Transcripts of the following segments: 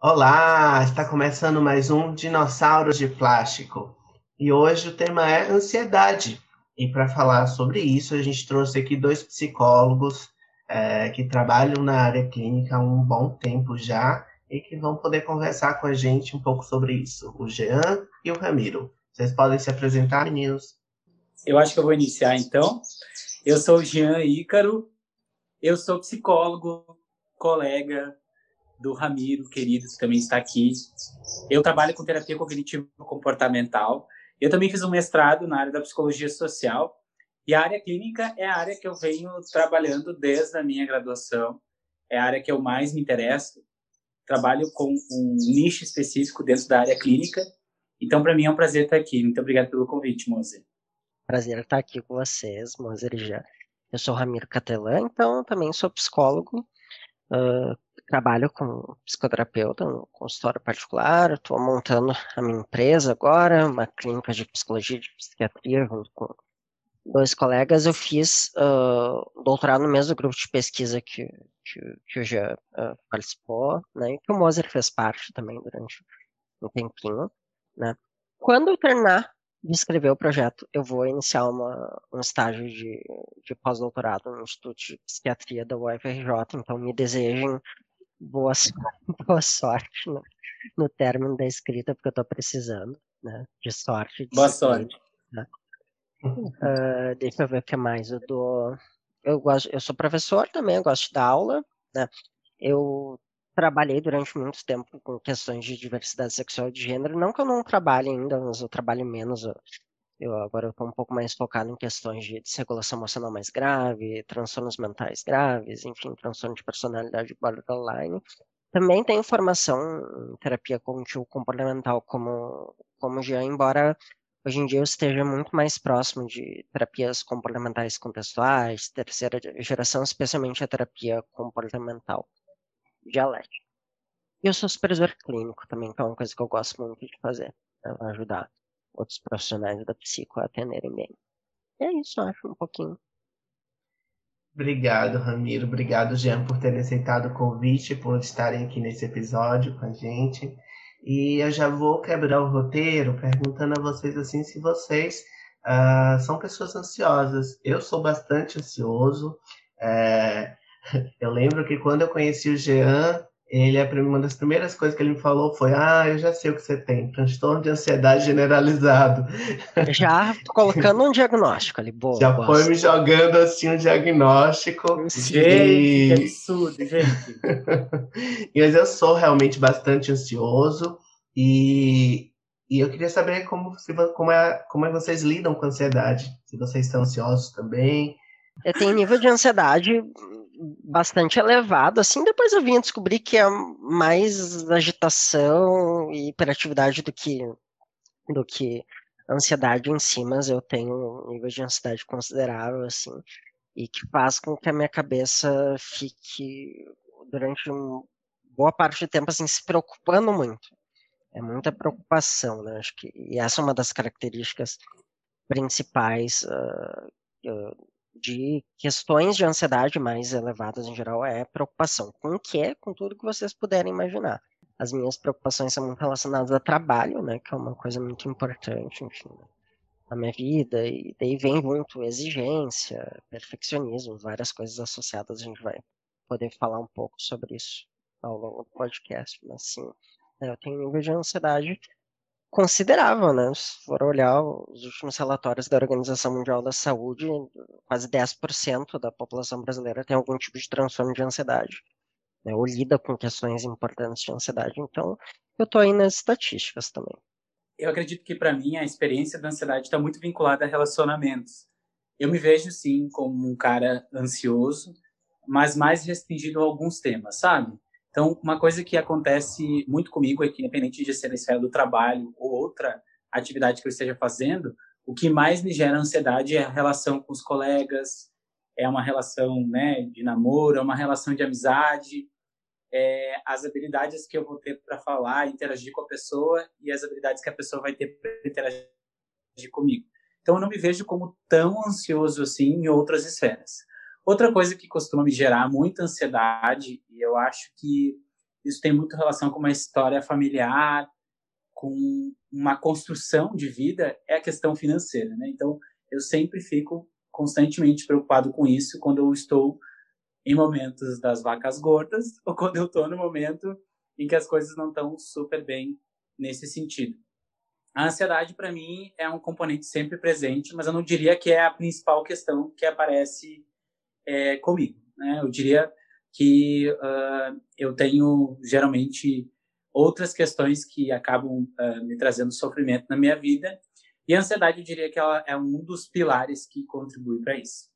Olá, está começando mais um Dinossauros de Plástico. E hoje o tema é ansiedade. E para falar sobre isso, a gente trouxe aqui dois psicólogos é, que trabalham na área clínica há um bom tempo já e que vão poder conversar com a gente um pouco sobre isso. O Jean e o Ramiro. Vocês podem se apresentar, meninos? Eu acho que eu vou iniciar então. Eu sou o Jean Ícaro, eu sou psicólogo, colega do Ramiro, querido, que também está aqui. Eu trabalho com terapia cognitivo-comportamental. Eu também fiz um mestrado na área da psicologia social. E a área clínica é a área que eu venho trabalhando desde a minha graduação. É a área que eu mais me interesso. Trabalho com um nicho específico dentro da área clínica. Então, para mim é um prazer estar aqui. Muito obrigado pelo convite, Mozer. Prazer estar aqui com vocês, Mozer já. Eu sou Ramiro Catelã, então também sou psicólogo. Uh, trabalho com psicoterapeuta no consultório particular, estou montando a minha empresa agora, uma clínica de psicologia e de psiquiatria, junto com dois colegas. Eu fiz uh, doutorado no mesmo grupo de pesquisa que, que, que o Jean uh, participou, né, e que o Moser fez parte também durante um tempinho. Né. Quando eu terminar de escrever o projeto, eu vou iniciar uma, um estágio de, de pós-doutorado no Instituto de Psiquiatria da UFRJ, então me desejem boa, boa sorte no, no término da escrita, porque eu estou precisando né, de sorte. De boa sorte. Né? Uh, deixa eu ver o que mais. Eu, dou, eu, gosto, eu sou professor também, eu gosto de dar aula. Né? Eu trabalhei durante muito tempo com questões de diversidade sexual e de gênero. Não que eu não trabalhe ainda, mas eu trabalho menos. Eu, eu agora estou um pouco mais focado em questões de desregulação emocional mais grave, transtornos mentais graves, enfim, transtorno de personalidade borderline. Também tem formação em terapia cognitivo-comportamental como, como já, embora hoje em dia eu esteja muito mais próximo de terapias comportamentais contextuais, terceira geração, especialmente a terapia comportamental dialética. E eu sou supervisor clínico também, que é uma coisa que eu gosto muito de fazer, né, ajudar outros profissionais da psico a atenderem bem. E é isso, acho, um pouquinho. Obrigado, Ramiro. Obrigado, Jean, por terem aceitado o convite, por estarem aqui nesse episódio com a gente. E eu já vou quebrar o roteiro perguntando a vocês assim se vocês uh, são pessoas ansiosas. Eu sou bastante ansioso. É... Eu lembro que quando eu conheci o Jean, ele, uma das primeiras coisas que ele me falou foi: Ah, eu já sei o que você tem, transtorno de ansiedade generalizado. Já colocando um diagnóstico ali, boa. Já foi me jogando assim um diagnóstico. Gente, e... que absurdo, gente. Mas eu sou realmente bastante ansioso e, e eu queria saber como, se, como, é, como é vocês lidam com a ansiedade. Se vocês estão ansiosos também. Eu tenho nível de ansiedade bastante elevado, assim, depois eu vim a descobrir que é mais agitação e hiperatividade do que, do que ansiedade em si, mas eu tenho um nível de ansiedade considerável, assim, e que faz com que a minha cabeça fique, durante boa parte do tempo, assim, se preocupando muito. É muita preocupação, né, acho que, e essa é uma das características principais uh, de questões de ansiedade mais elevadas em geral é preocupação com o que com tudo que vocês puderem imaginar. As minhas preocupações são muito relacionadas a trabalho, né, que é uma coisa muito importante, enfim, na minha vida, e daí vem muito exigência, perfeccionismo, várias coisas associadas, a gente vai poder falar um pouco sobre isso ao longo do podcast, mas sim, né, eu tenho um nível de ansiedade considerável, né? Se for olhar os últimos relatórios da Organização Mundial da Saúde, quase 10% da população brasileira tem algum tipo de transtorno de ansiedade, né? ou lida com questões importantes de ansiedade. Então, eu estou aí nas estatísticas também. Eu acredito que, para mim, a experiência da ansiedade está muito vinculada a relacionamentos. Eu me vejo, sim, como um cara ansioso, mas mais restringido a alguns temas, sabe? Então, uma coisa que acontece muito comigo é que, independente de ser na esfera do trabalho ou outra atividade que eu esteja fazendo, o que mais me gera ansiedade é a relação com os colegas, é uma relação né, de namoro, é uma relação de amizade, é as habilidades que eu vou ter para falar, interagir com a pessoa e as habilidades que a pessoa vai ter para interagir comigo. Então, eu não me vejo como tão ansioso assim em outras esferas. Outra coisa que costuma me gerar muita ansiedade, e eu acho que isso tem muito relação com uma história familiar, com uma construção de vida, é a questão financeira, né? Então, eu sempre fico constantemente preocupado com isso quando eu estou em momentos das vacas gordas ou quando eu estou no momento em que as coisas não estão super bem nesse sentido. A ansiedade, para mim, é um componente sempre presente, mas eu não diria que é a principal questão que aparece é, comigo. Né? Eu diria que uh, eu tenho, geralmente, outras questões que acabam uh, me trazendo sofrimento na minha vida, e a ansiedade, eu diria que ela é um dos pilares que contribui para isso.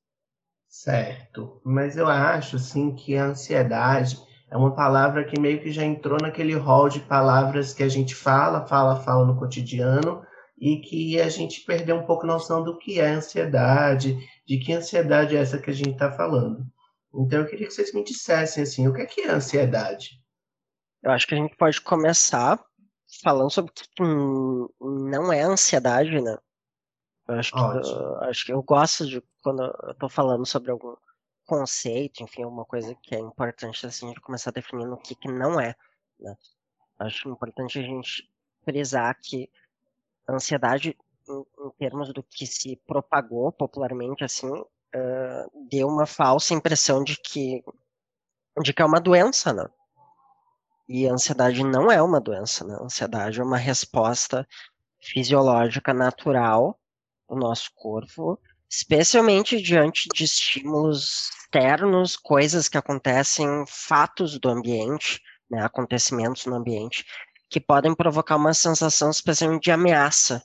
Certo, mas eu acho, sim, que a ansiedade é uma palavra que meio que já entrou naquele hall de palavras que a gente fala, fala, fala no cotidiano e que a gente perdeu um pouco a noção do que é ansiedade, de que ansiedade é essa que a gente está falando. Então eu queria que vocês me dissessem assim, o que é que é ansiedade? Eu acho que a gente pode começar falando sobre o que não é ansiedade, né? Eu acho que, eu, acho que eu gosto de quando eu tô falando sobre algum conceito, enfim, alguma coisa que é importante assim de começar definindo o que, que não é. Né? Acho importante a gente frisar que a ansiedade, em, em termos do que se propagou popularmente, assim, uh, deu uma falsa impressão de que de que é uma doença, né? E a ansiedade não é uma doença, né? A ansiedade é uma resposta fisiológica natural do nosso corpo especialmente diante de estímulos externos, coisas que acontecem, fatos do ambiente, né, acontecimentos no ambiente, que podem provocar uma sensação especialmente de ameaça,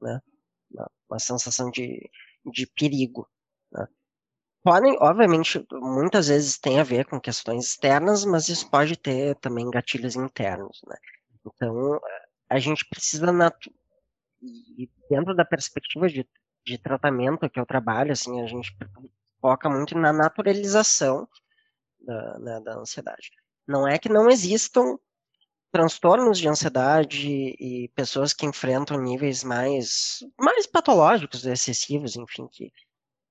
né, uma sensação de, de perigo. Né. Podem, obviamente, muitas vezes tem a ver com questões externas, mas isso pode ter também gatilhos internos. Né. Então, a gente precisa, dentro da perspectiva de de tratamento que eu trabalho, assim, a gente foca muito na naturalização da, né, da ansiedade. Não é que não existam transtornos de ansiedade e pessoas que enfrentam níveis mais, mais patológicos, excessivos, enfim, que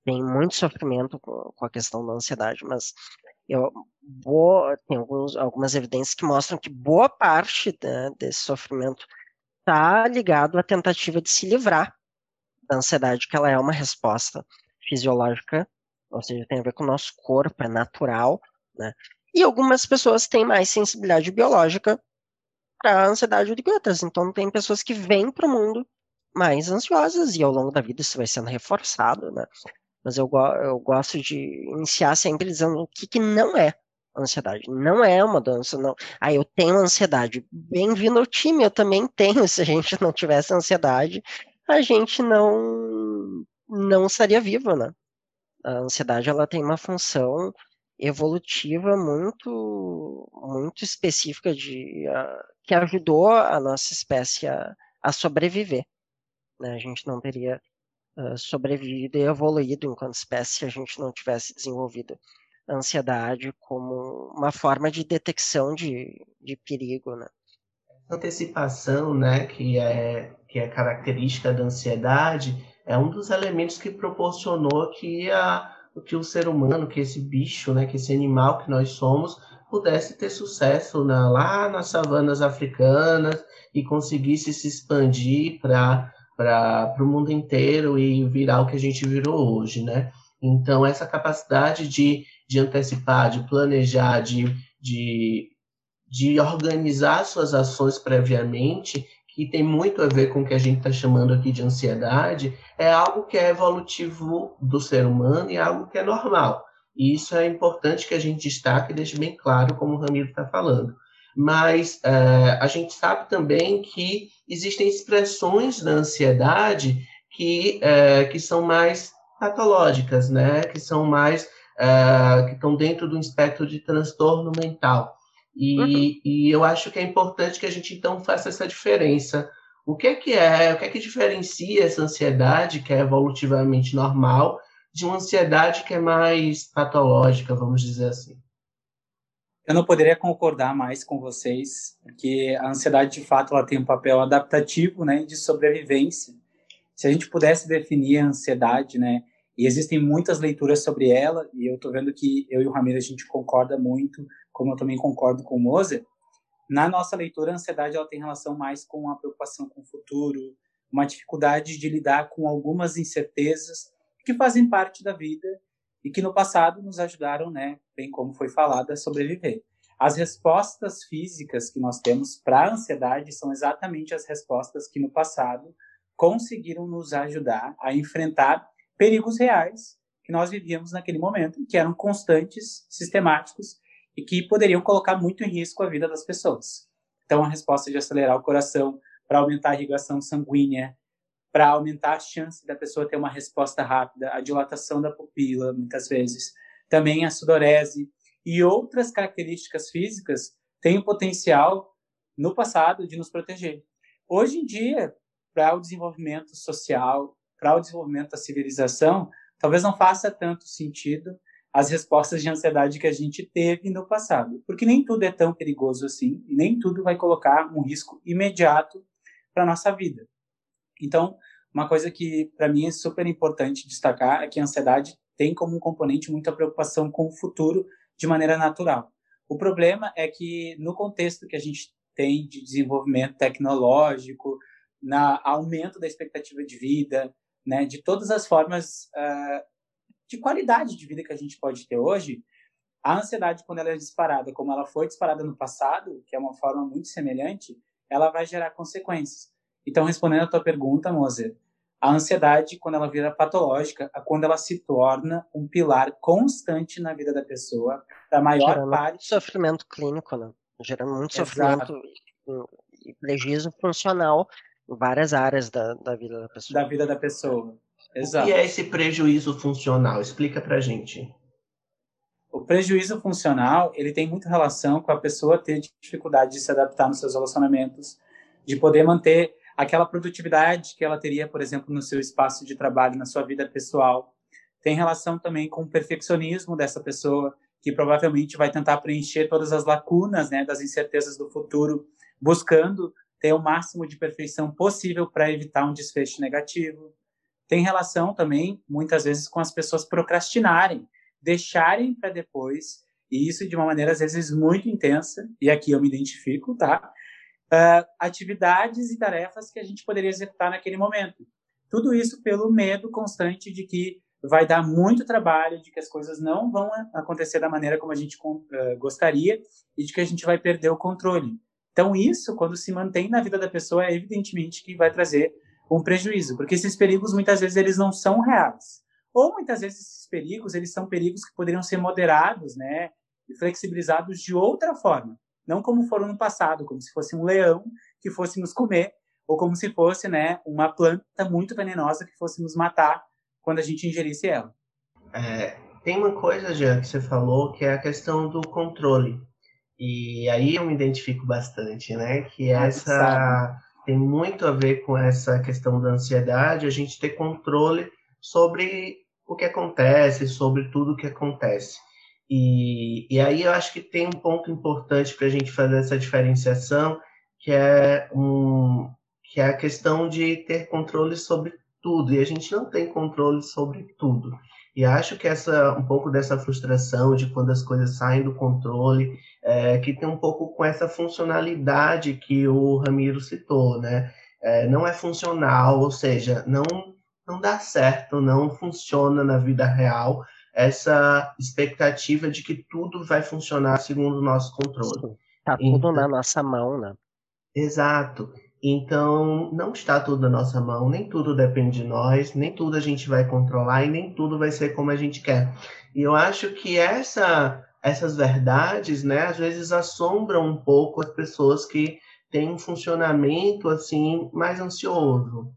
tem muito sofrimento com, a questão da ansiedade, mas eu vou, tem alguns, algumas evidências que mostram que boa parte né, desse sofrimento está ligado à tentativa de se livrar da ansiedade, que ela é uma resposta fisiológica, ou seja, tem a ver com o nosso corpo, é natural, né? E algumas pessoas têm mais sensibilidade biológica para a ansiedade outras. Então, tem pessoas que vêm para o mundo mais ansiosas e ao longo da vida isso vai sendo reforçado, né? Mas eu, eu gosto de iniciar sempre dizendo o que, que não é ansiedade. Não é uma doença, não. Ah, eu tenho ansiedade. Bem-vindo ao time, eu também tenho. Se a gente não tivesse ansiedade, a gente não não estaria vivo, né? A ansiedade ela tem uma função evolutiva muito muito específica de uh, que ajudou a nossa espécie a, a sobreviver. Né? A gente não teria uh, sobrevivido e evoluído enquanto espécie se a gente não tivesse desenvolvido a ansiedade como uma forma de detecção de, de perigo, né? antecipação, né, que é, que é característica da ansiedade, é um dos elementos que proporcionou que, a, que o ser humano, que esse bicho, né, que esse animal que nós somos, pudesse ter sucesso na, lá nas savanas africanas e conseguisse se expandir para o mundo inteiro e virar o que a gente virou hoje, né? Então, essa capacidade de, de antecipar, de planejar, de, de de organizar suas ações previamente, que tem muito a ver com o que a gente está chamando aqui de ansiedade, é algo que é evolutivo do ser humano e é algo que é normal. E isso é importante que a gente destaque e deixe bem claro, como o Ramiro está falando. Mas é, a gente sabe também que existem expressões da ansiedade que, é, que são mais patológicas, né? que são mais é, que estão dentro do espectro de transtorno mental. E, uhum. e eu acho que é importante que a gente então faça essa diferença. O que é que é, o que é que diferencia essa ansiedade que é evolutivamente normal de uma ansiedade que é mais patológica, vamos dizer assim? Eu não poderia concordar mais com vocês, porque a ansiedade de fato ela tem um papel adaptativo, né, de sobrevivência. Se a gente pudesse definir a ansiedade, né, e existem muitas leituras sobre ela, e eu estou vendo que eu e o Ramiro a gente concorda muito, como eu também concordo com o Moser. Na nossa leitura, a ansiedade ela tem relação mais com a preocupação com o futuro, uma dificuldade de lidar com algumas incertezas que fazem parte da vida e que no passado nos ajudaram, né, bem como foi falado, a sobreviver. As respostas físicas que nós temos para a ansiedade são exatamente as respostas que no passado conseguiram nos ajudar a enfrentar perigos reais que nós vivíamos naquele momento, que eram constantes, sistemáticos e que poderiam colocar muito em risco a vida das pessoas. Então, a resposta de acelerar o coração para aumentar a irrigação sanguínea, para aumentar a chance da pessoa ter uma resposta rápida, a dilatação da pupila, muitas vezes, também a sudorese e outras características físicas têm o potencial, no passado, de nos proteger. Hoje em dia, para o desenvolvimento social, para o desenvolvimento da civilização, talvez não faça tanto sentido as respostas de ansiedade que a gente teve no passado, porque nem tudo é tão perigoso assim e nem tudo vai colocar um risco imediato para nossa vida. Então, uma coisa que para mim é super importante destacar é que a ansiedade tem como um componente muita preocupação com o futuro de maneira natural. O problema é que no contexto que a gente tem de desenvolvimento tecnológico, na aumento da expectativa de vida, né, de todas as formas uh, de qualidade de vida que a gente pode ter hoje, a ansiedade, quando ela é disparada, como ela foi disparada no passado, que é uma forma muito semelhante, ela vai gerar consequências. Então, respondendo a tua pergunta, Moser, a ansiedade, quando ela vira patológica, é quando ela se torna um pilar constante na vida da pessoa, da maior gerando parte. Sofrimento clínico, né? Gerando muito Exato. sofrimento e prejuízo funcional várias áreas da, da vida da pessoa. Da vida da pessoa. Exato. O que é esse prejuízo funcional? Explica pra gente. O prejuízo funcional, ele tem muita relação com a pessoa ter dificuldade de se adaptar nos seus relacionamentos, de poder manter aquela produtividade que ela teria, por exemplo, no seu espaço de trabalho, na sua vida pessoal. Tem relação também com o perfeccionismo dessa pessoa, que provavelmente vai tentar preencher todas as lacunas, né, das incertezas do futuro, buscando ter o máximo de perfeição possível para evitar um desfecho negativo. Tem relação também, muitas vezes, com as pessoas procrastinarem, deixarem para depois, e isso de uma maneira, às vezes, muito intensa, e aqui eu me identifico, tá? Uh, atividades e tarefas que a gente poderia executar naquele momento. Tudo isso pelo medo constante de que vai dar muito trabalho, de que as coisas não vão acontecer da maneira como a gente uh, gostaria e de que a gente vai perder o controle. Então, isso, quando se mantém na vida da pessoa, é evidentemente que vai trazer um prejuízo, porque esses perigos, muitas vezes, eles não são reais. Ou, muitas vezes, esses perigos, eles são perigos que poderiam ser moderados, né, e flexibilizados de outra forma. Não como foram no passado, como se fosse um leão que fosse nos comer, ou como se fosse, né, uma planta muito venenosa que fosse nos matar quando a gente ingerisse ela. É, tem uma coisa, já que você falou, que é a questão do controle. E aí eu me identifico bastante, né? Que ah, essa tem muito a ver com essa questão da ansiedade, a gente ter controle sobre o que acontece, sobre tudo o que acontece. E, e aí eu acho que tem um ponto importante para a gente fazer essa diferenciação, que é, um, que é a questão de ter controle sobre tudo, e a gente não tem controle sobre tudo. E acho que essa um pouco dessa frustração de quando as coisas saem do controle, é, que tem um pouco com essa funcionalidade que o Ramiro citou, né? É, não é funcional, ou seja, não não dá certo, não funciona na vida real essa expectativa de que tudo vai funcionar segundo o nosso controle. Tá tudo então, na nossa mão, né? Exato. Então, não está tudo na nossa mão, nem tudo depende de nós, nem tudo a gente vai controlar e nem tudo vai ser como a gente quer. E eu acho que essa, essas verdades, né, às vezes assombram um pouco as pessoas que têm um funcionamento assim mais ansioso.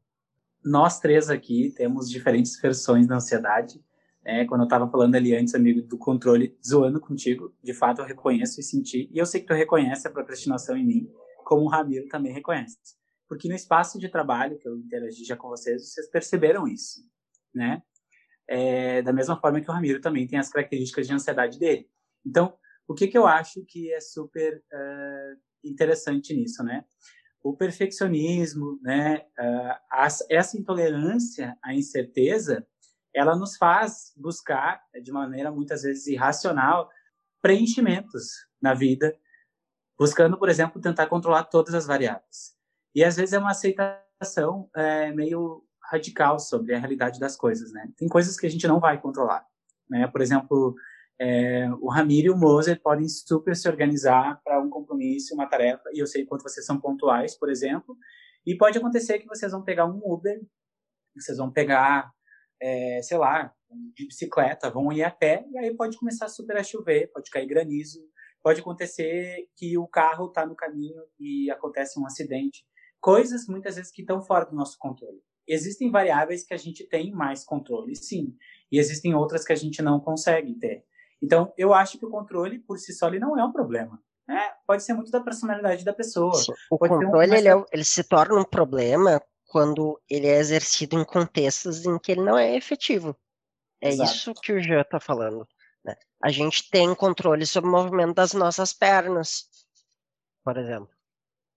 Nós três aqui temos diferentes versões da ansiedade. É, quando eu estava falando ali antes, amigo, do controle, zoando contigo, de fato eu reconheço e senti, e eu sei que tu reconhece a procrastinação em mim, como o Ramiro também reconhece. Porque no espaço de trabalho que eu interagi já com vocês, vocês perceberam isso, né? É, da mesma forma que o Ramiro também tem as características de ansiedade dele. Então, o que, que eu acho que é super uh, interessante nisso, né? O perfeccionismo, né? Uh, essa intolerância à incerteza, ela nos faz buscar, de maneira muitas vezes irracional, preenchimentos na vida, buscando, por exemplo, tentar controlar todas as variáveis. E às vezes é uma aceitação é, meio radical sobre a realidade das coisas, né? Tem coisas que a gente não vai controlar, né? Por exemplo, é, o Ramiro e o Moser podem super se organizar para um compromisso, uma tarefa, e eu sei quanto vocês são pontuais, por exemplo, e pode acontecer que vocês vão pegar um Uber, vocês vão pegar, é, sei lá, de bicicleta, vão ir a pé, e aí pode começar super a chover, pode cair granizo, pode acontecer que o carro está no caminho e acontece um acidente. Coisas, muitas vezes, que estão fora do nosso controle. Existem variáveis que a gente tem mais controle, sim, e existem outras que a gente não consegue ter. Então, eu acho que o controle, por si só, ele não é um problema. É, pode ser muito da personalidade da pessoa. Sim. O pode controle, um... ele, é, ele se torna um problema quando ele é exercido em contextos em que ele não é efetivo. É Exato. isso que o Jean está falando. Né? A gente tem controle sobre o movimento das nossas pernas, por exemplo.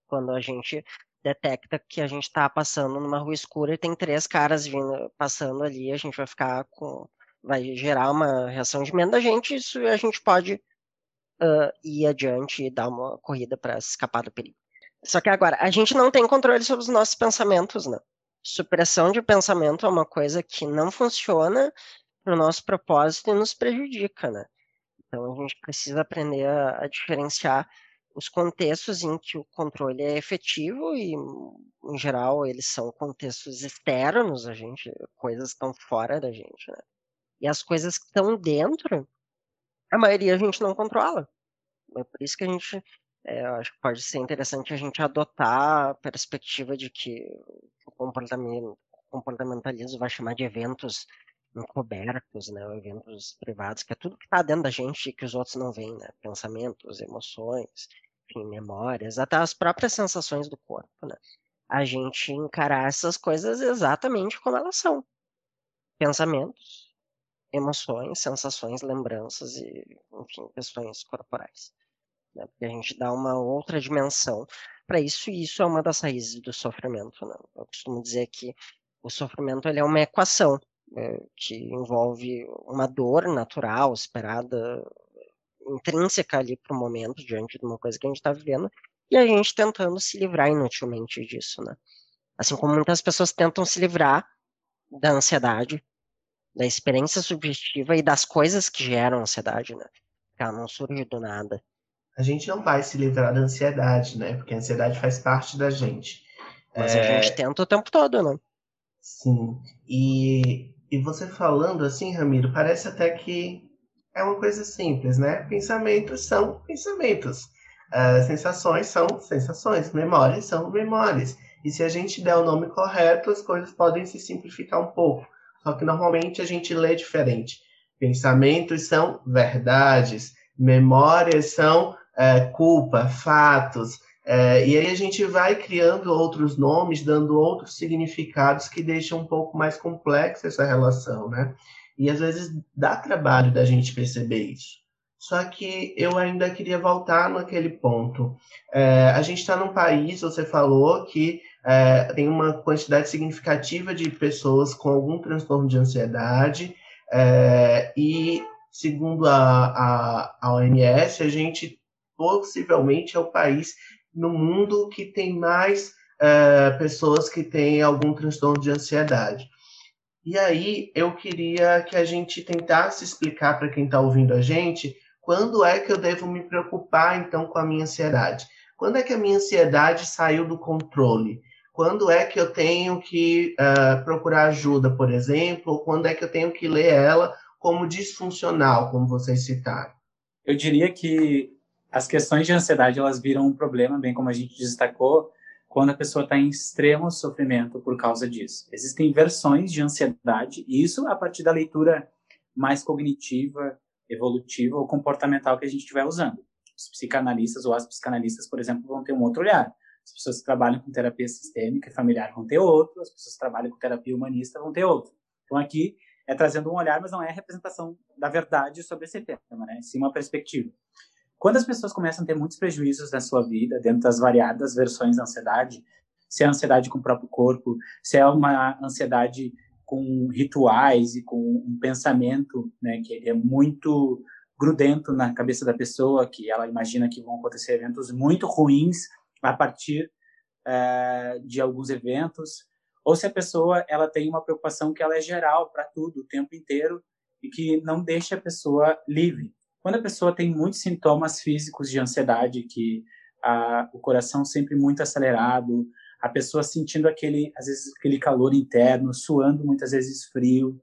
Quando a gente detecta que a gente está passando numa rua escura e tem três caras vindo, passando ali, a gente vai ficar com vai gerar uma reação de medo da gente, isso a gente pode uh, ir adiante e dar uma corrida para escapar do perigo. Só que agora, a gente não tem controle sobre os nossos pensamentos, né? Supressão de pensamento é uma coisa que não funciona para o nosso propósito e nos prejudica, né? Então a gente precisa aprender a, a diferenciar os contextos em que o controle é efetivo e, em geral, eles são contextos externos a gente, coisas que estão fora da gente, né? E as coisas que estão dentro, a maioria a gente não controla. É por isso que a gente, é, acho que pode ser interessante a gente adotar a perspectiva de que o comportamento, comportamentalismo vai chamar de eventos encobertos, né, eventos privados, que é tudo que está dentro da gente e que os outros não veem, né, pensamentos, emoções, enfim, memórias, até as próprias sensações do corpo, né, a gente encarar essas coisas exatamente como elas são, pensamentos, emoções, sensações, lembranças e, enfim, questões corporais. Né? Porque a gente dá uma outra dimensão para isso e isso é uma das raízes do sofrimento. Né? Eu costumo dizer que o sofrimento ele é uma equação é, que envolve uma dor natural, esperada, intrínseca ali para o momento, diante de uma coisa que a gente está vivendo, e a gente tentando se livrar inutilmente disso, né? Assim como muitas pessoas tentam se livrar da ansiedade, da experiência subjetiva e das coisas que geram ansiedade, né? Que ela não surge do nada. A gente não vai se livrar da ansiedade, né? Porque a ansiedade faz parte da gente. Mas é... a gente tenta o tempo todo, né? Sim. E, e você falando assim, Ramiro, parece até que é uma coisa simples, né? Pensamentos são pensamentos. Uh, sensações são sensações. Memórias são memórias. E se a gente der o nome correto, as coisas podem se simplificar um pouco. Só que normalmente a gente lê diferente. Pensamentos são verdades, memórias são é, culpa, fatos. É, e aí a gente vai criando outros nomes, dando outros significados que deixam um pouco mais complexa essa relação, né? E às vezes dá trabalho da gente perceber isso. Só que eu ainda queria voltar naquele ponto. É, a gente está num país, você falou, que é, tem uma quantidade significativa de pessoas com algum transtorno de ansiedade, é, e segundo a, a, a OMS, a gente possivelmente é o país no mundo que tem mais é, pessoas que têm algum transtorno de ansiedade. E aí eu queria que a gente tentasse explicar para quem está ouvindo a gente quando é que eu devo me preocupar então com a minha ansiedade. Quando é que a minha ansiedade saiu do controle? quando é que eu tenho que uh, procurar ajuda, por exemplo, ou quando é que eu tenho que ler ela como disfuncional, como vocês citaram? Eu diria que as questões de ansiedade elas viram um problema, bem como a gente destacou, quando a pessoa está em extremo sofrimento por causa disso. Existem versões de ansiedade, e isso a partir da leitura mais cognitiva, evolutiva ou comportamental que a gente estiver usando. Os psicanalistas ou as psicanalistas, por exemplo, vão ter um outro olhar. As pessoas que trabalham com terapia sistêmica e familiar vão ter outro, as pessoas que trabalham com terapia humanista vão ter outro. Então aqui é trazendo um olhar, mas não é a representação da verdade sobre esse tema, né? Sim uma perspectiva. Quando as pessoas começam a ter muitos prejuízos na sua vida, dentro das variadas versões da ansiedade, se é ansiedade com o próprio corpo, se é uma ansiedade com rituais e com um pensamento, né, que é muito grudento na cabeça da pessoa, que ela imagina que vão acontecer eventos muito ruins a partir é, de alguns eventos, ou se a pessoa ela tem uma preocupação que ela é geral para tudo o tempo inteiro e que não deixa a pessoa livre. Quando a pessoa tem muitos sintomas físicos de ansiedade, que a, o coração sempre muito acelerado, a pessoa sentindo aquele, às vezes, aquele calor interno, suando muitas vezes frio,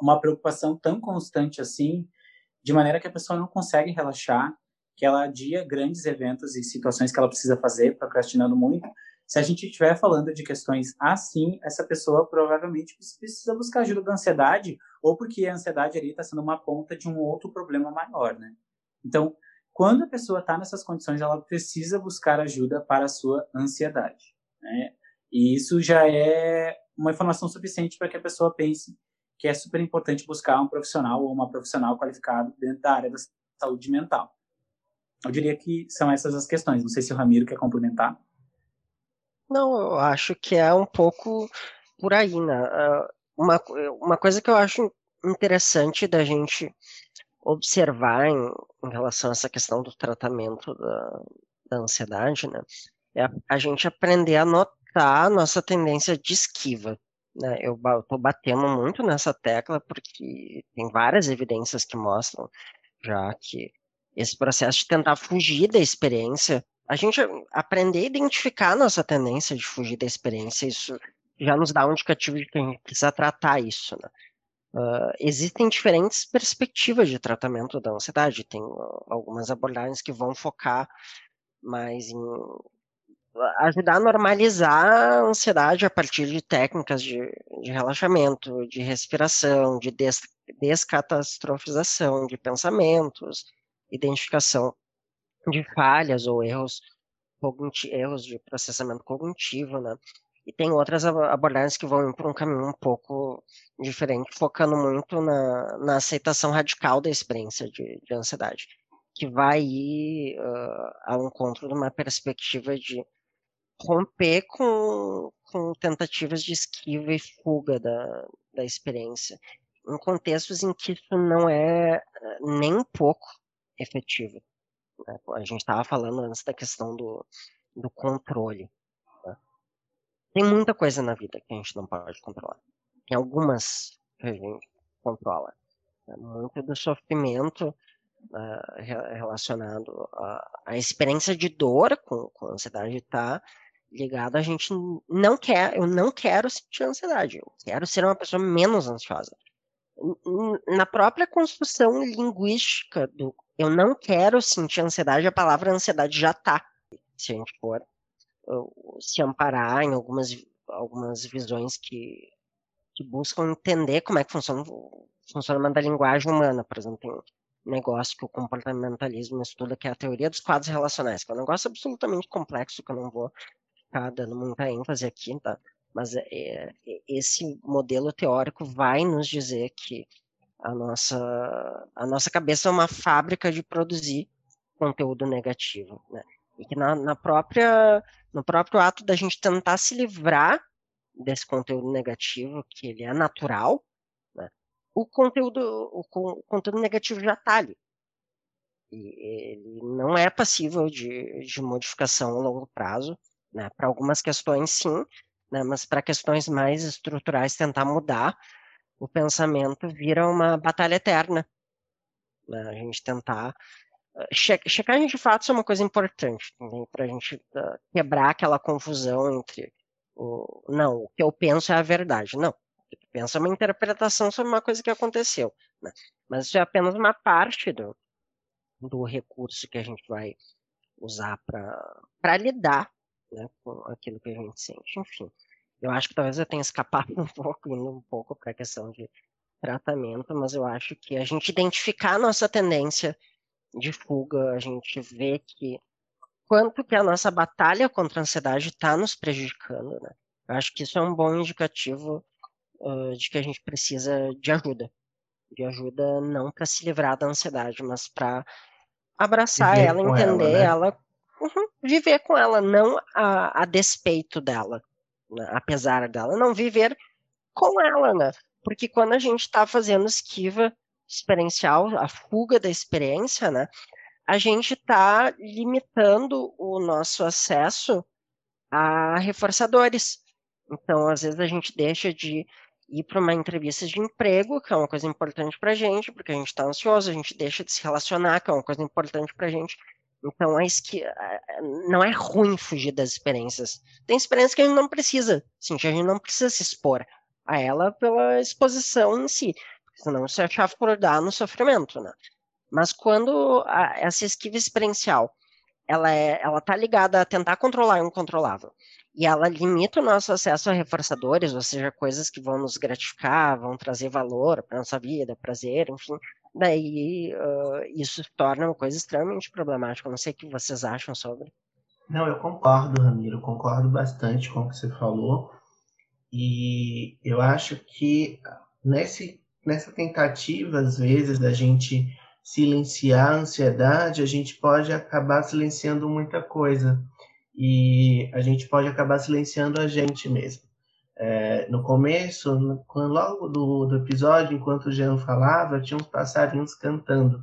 uma preocupação tão constante assim, de maneira que a pessoa não consegue relaxar, que ela adia grandes eventos e situações que ela precisa fazer, procrastinando muito, se a gente estiver falando de questões assim, essa pessoa provavelmente precisa buscar ajuda da ansiedade, ou porque a ansiedade ali está sendo uma ponta de um outro problema maior, né? Então, quando a pessoa está nessas condições, ela precisa buscar ajuda para a sua ansiedade, né? E isso já é uma informação suficiente para que a pessoa pense que é super importante buscar um profissional ou uma profissional qualificado dentro da área da saúde mental. Eu diria que são essas as questões. Não sei se o Ramiro quer complementar. Não, eu acho que é um pouco por aí, né? Ah, uma, uma coisa que eu acho interessante da gente observar em, em relação a essa questão do tratamento da, da ansiedade, né? É a, a gente aprender a notar a nossa tendência de esquiva. Né? Eu estou batendo muito nessa tecla porque tem várias evidências que mostram já que esse processo de tentar fugir da experiência a gente aprender a identificar nossa tendência de fugir da experiência, isso já nos dá um indicativo de que a gente precisa tratar isso, né? Uh, existem diferentes perspectivas de tratamento da ansiedade. Tem algumas abordagens que vão focar mais em ajudar a normalizar a ansiedade a partir de técnicas de, de relaxamento, de respiração, de des, descatastrofização de pensamentos, identificação de falhas ou erros, erros de processamento cognitivo, né? E tem outras abordagens que vão para um caminho um pouco diferente, focando muito na, na aceitação radical da experiência de, de ansiedade, que vai ir uh, ao encontro de uma perspectiva de romper com, com tentativas de esquiva e fuga da, da experiência, em contextos em que isso não é nem um pouco efetivo. Né? A gente estava falando antes da questão do, do controle. Né? Tem muita coisa na vida que a gente não pode controlar. Tem algumas que a gente controla. Né? Muito do sofrimento uh, relacionado à, experiência de dor com, com ansiedade está ligado a gente não quer, eu não quero sentir ansiedade, eu quero ser uma pessoa menos ansiosa. Na própria construção linguística do eu não quero sentir ansiedade, a palavra ansiedade já tá. Se a gente for se amparar em algumas, algumas visões que, que buscam entender como é que funciona o funcionamento da linguagem humana. Por exemplo, tem um negócio que o comportamentalismo estuda, que é a teoria dos quadros relacionais, que é um negócio absolutamente complexo, que eu não vou ficar dando muita ênfase aqui, tá? Mas é, esse modelo teórico vai nos dizer que a nossa, a nossa cabeça é uma fábrica de produzir conteúdo negativo, né? E que na, na própria, no próprio ato da gente tentar se livrar desse conteúdo negativo, que ele é natural, né? o conteúdo, o, o conteúdo negativo já está ali. E ele não é passível de, de modificação a longo prazo, né? Para algumas questões, sim, né? mas para questões mais estruturais, tentar mudar o pensamento vira uma batalha eterna. Né? A gente tentar. Eh, che checagem de fatos é uma coisa importante para a gente uh, quebrar aquela confusão entre o. Não, o que eu penso é a verdade. Não. O que tu pensa é uma interpretação sobre uma coisa que aconteceu. Né? Mas isso é apenas uma parte do, do recurso que a gente vai usar para lidar né, com aquilo que a gente sente. Enfim. Eu acho que talvez eu tenha escapado um pouco, indo um pouco para a questão de tratamento, mas eu acho que a gente identificar a nossa tendência de fuga, a gente vê que quanto que a nossa batalha contra a ansiedade está nos prejudicando, né? Eu acho que isso é um bom indicativo uh, de que a gente precisa de ajuda. De ajuda não para se livrar da ansiedade, mas para abraçar ela, entender ela, né? ela uhum, viver com ela, não a, a despeito dela. Né, apesar dela, não viver com ela, né? Porque quando a gente está fazendo esquiva experiencial, a fuga da experiência, né? A gente está limitando o nosso acesso a reforçadores. Então, às vezes, a gente deixa de ir para uma entrevista de emprego, que é uma coisa importante para a gente, porque a gente está ansioso, a gente deixa de se relacionar, que é uma coisa importante para a gente. Então, é que não é ruim fugir das experiências. Tem experiências que a gente não precisa sentir, a gente não precisa se expor a ela pela exposição em si, senão você achava por dar no sofrimento, né? Mas quando a, essa esquiva experiencial ela é, ela tá ligada a tentar controlar o incontrolável e ela limita o nosso acesso a reforçadores, ou seja, coisas que vão nos gratificar, vão trazer valor para nossa vida, prazer, enfim. Daí uh, isso torna uma coisa extremamente problemática. Não sei o que vocês acham sobre. Não, eu concordo, Ramiro, concordo bastante com o que você falou. E eu acho que nesse, nessa tentativa, às vezes, da gente silenciar a ansiedade, a gente pode acabar silenciando muita coisa. E a gente pode acabar silenciando a gente mesmo. É, no começo, no, logo do, do, episódio, enquanto o Jean falava, tinha uns passarinhos cantando.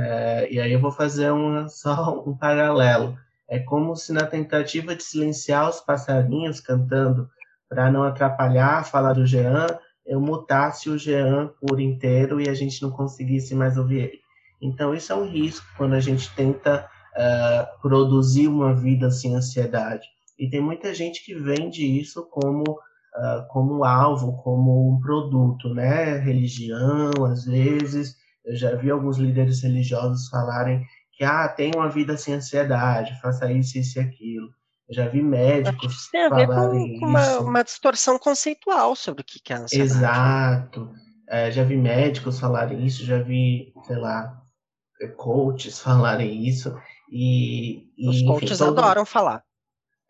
É, e aí eu vou fazer uma, só um paralelo. É como se na tentativa de silenciar os passarinhos cantando, para não atrapalhar a fala do Jean, eu mutasse o Jean por inteiro e a gente não conseguisse mais ouvir ele. Então, isso é um risco quando a gente tenta uh, produzir uma vida sem ansiedade. E tem muita gente que vende isso como, uh, como alvo, como um produto, né? Religião, às vezes. Eu já vi alguns líderes religiosos falarem que, ah, tem uma vida sem ansiedade, faça isso, isso e aquilo. Eu já vi médicos isso tem a ver com, com uma, uma, distorção conceitual sobre o que é ansiedade. Exato. É, já vi médicos falarem isso, já vi, sei lá, coaches falarem isso. E, e Os coaches enfim, todo... adoram falar.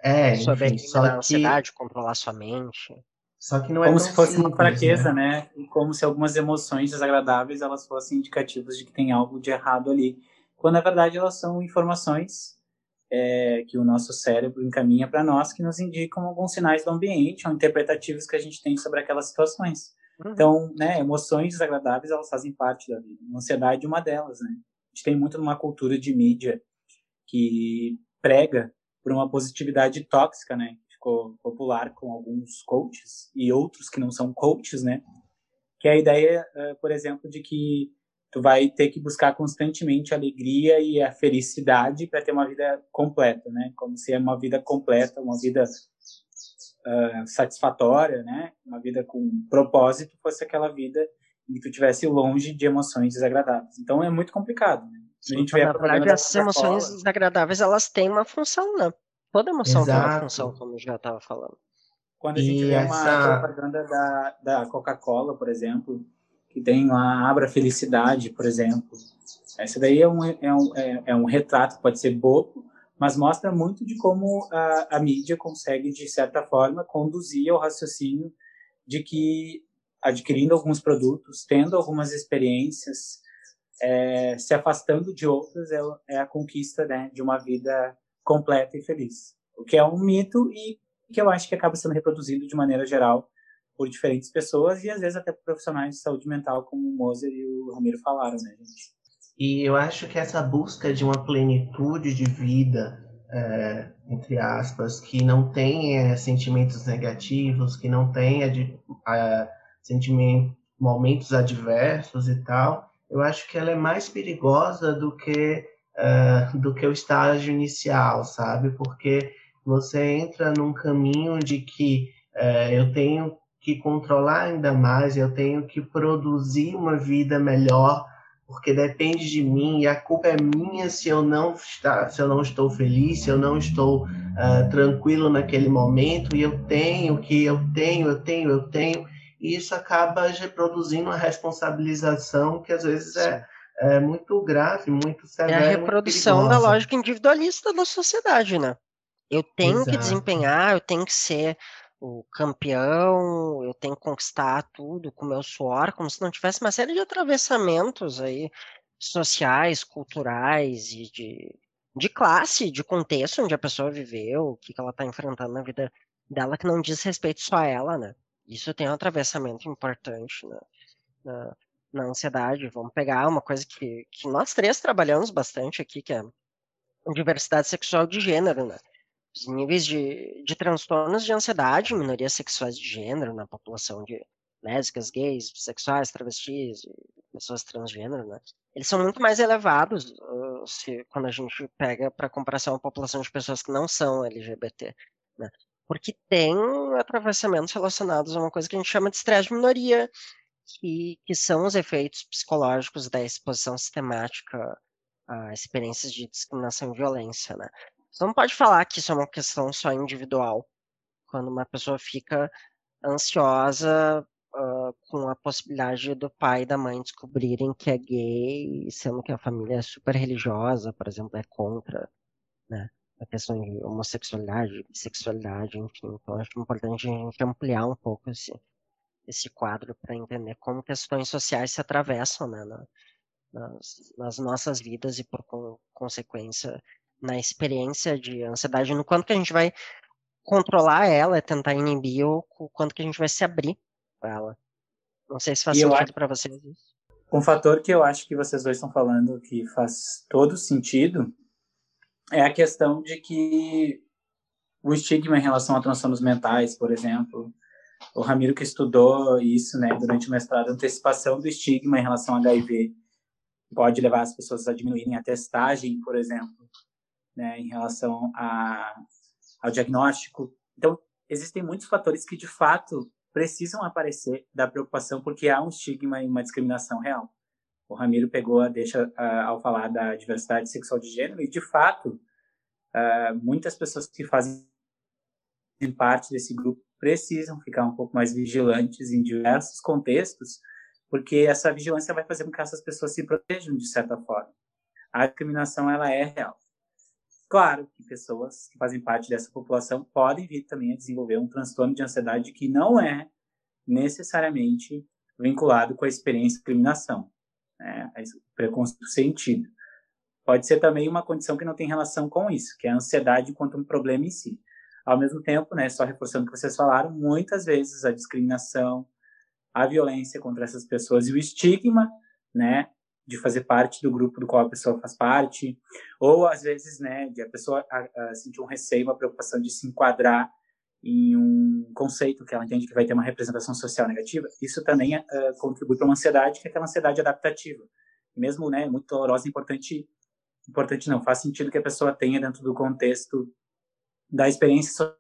É, sobre enfim, só a ansiedade, que... controlar sua mente. Só que não é como se fosse simples, uma fraqueza, né? né? E como se algumas emoções desagradáveis elas fossem indicativas de que tem algo de errado ali, quando na verdade elas são informações é, que o nosso cérebro encaminha para nós que nos indicam alguns sinais do ambiente ou interpretativos que a gente tem sobre aquelas situações. Uhum. Então, né, emoções desagradáveis elas fazem parte da vida. A ansiedade é uma delas, né? A gente tem muito numa cultura de mídia que prega por uma positividade tóxica, né? Ficou popular com alguns coaches e outros que não são coaches, né? Que é a ideia, eh, por exemplo, de que tu vai ter que buscar constantemente a alegria e a felicidade para ter uma vida completa, né? Como se é uma vida completa, uma vida uh, satisfatória, né? Uma vida com propósito fosse aquela vida em que tu tivesse longe de emoções desagradáveis. Então é muito complicado, né? A gente vê Na verdade, essas emoções desagradáveis, elas têm uma função, né? Toda emoção Exato. tem uma função, como já estava falando. Quando a gente e vê essa... uma propaganda da, da Coca-Cola, por exemplo, que tem lá Abra Felicidade, por exemplo. Essa daí é um, é um, é, é um retrato, pode ser bobo, mas mostra muito de como a, a mídia consegue, de certa forma, conduzir ao raciocínio de que adquirindo alguns produtos, tendo algumas experiências, é, se afastando de outras, é, é a conquista né, de uma vida completa e feliz. O que é um mito e que eu acho que acaba sendo reproduzido de maneira geral por diferentes pessoas e às vezes até por profissionais de saúde mental, como o Moser e o Ramiro falaram, né, gente? E eu acho que essa busca de uma plenitude de vida, é, entre aspas, que não tenha sentimentos negativos, que não tenha de, é, sentimentos, momentos adversos e tal, eu acho que ela é mais perigosa do que, é, do que o estágio inicial, sabe? Porque você entra num caminho de que é, eu tenho que controlar ainda mais, eu tenho que produzir uma vida melhor, porque depende de mim e a culpa é minha se eu não está, se eu não estou feliz, se eu não estou uh, tranquilo naquele momento e eu tenho que eu tenho, eu tenho, eu tenho e isso acaba reproduzindo uma responsabilização que às vezes é, é muito grave, muito severa. É a reprodução da lógica individualista da sociedade, né? Eu tenho Exato. que desempenhar, eu tenho que ser o campeão, eu tenho que conquistar tudo com meu suor, como se não tivesse uma série de atravessamentos aí sociais, culturais e de, de classe, de contexto onde a pessoa viveu, o que, que ela está enfrentando na vida dela, que não diz respeito só a ela, né? Isso tem um atravessamento importante na, na, na ansiedade. Vamos pegar uma coisa que, que nós três trabalhamos bastante aqui, que é diversidade sexual de gênero, né? Os níveis de, de transtornos de ansiedade, minorias sexuais de gênero na população de lésbicas, gays, bissexuais, travestis, pessoas transgênero, né? Eles são muito mais elevados uh, se, quando a gente pega para comparação a população de pessoas que não são LGBT, né? Porque tem atravessamentos relacionados a uma coisa que a gente chama de estresse de minoria, que, que são os efeitos psicológicos da exposição sistemática a experiências de discriminação e violência, né? Você não pode falar que isso é uma questão só individual, quando uma pessoa fica ansiosa uh, com a possibilidade do pai e da mãe descobrirem que é gay, sendo que a família é super religiosa, por exemplo, é contra, né? A questão de homossexualidade, bissexualidade, enfim. Então, acho importante a gente ampliar um pouco esse, esse quadro para entender como questões sociais se atravessam né, na, nas, nas, nossas vidas e, por consequência, na experiência de ansiedade, no quanto que a gente vai controlar ela, tentar inibir, ou o quanto que a gente vai se abrir para ela. Não sei se faz e sentido para vocês isso. Um fator que eu acho que vocês dois estão falando que faz todo sentido é a questão de que o estigma em relação a transtornos mentais, por exemplo, o Ramiro que estudou isso, né, durante o mestrado, antecipação do estigma em relação ao HIV pode levar as pessoas a diminuírem a testagem, por exemplo, né, em relação a, ao diagnóstico. Então, existem muitos fatores que, de fato, precisam aparecer da preocupação porque há um estigma e uma discriminação real. O Ramiro pegou a deixa ao falar da diversidade sexual de gênero e, de fato, muitas pessoas que fazem parte desse grupo precisam ficar um pouco mais vigilantes em diversos contextos, porque essa vigilância vai fazer com que essas pessoas se protejam de certa forma. A discriminação ela é real. Claro que pessoas que fazem parte dessa população podem vir também a desenvolver um transtorno de ansiedade que não é necessariamente vinculado com a experiência de discriminação, né? preconceito sentido. Pode ser também uma condição que não tem relação com isso, que é a ansiedade enquanto um problema em si. Ao mesmo tempo, né, só reforçando o que vocês falaram, muitas vezes a discriminação, a violência contra essas pessoas e o estigma, né, de fazer parte do grupo do qual a pessoa faz parte, ou às vezes, né, de a pessoa a, a sentir um receio, uma preocupação de se enquadrar em um conceito que ela entende que vai ter uma representação social negativa, isso também uh, contribui para uma ansiedade, que é aquela ansiedade adaptativa. mesmo, né, muito dolorosa, importante, importante não, faz sentido que a pessoa tenha dentro do contexto da experiência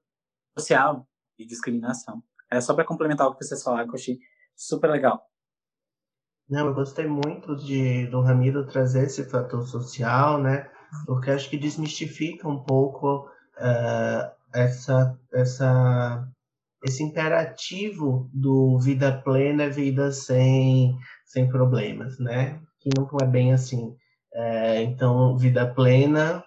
social e discriminação. É só para complementar o que vocês falaram, que eu achei super legal. Não, eu gostei muito de do Ramiro trazer esse fator social, né? Porque acho que desmistifica um pouco uh, essa, essa, esse imperativo do vida plena, vida sem, sem problemas, né? Que não é bem assim. É, então, vida plena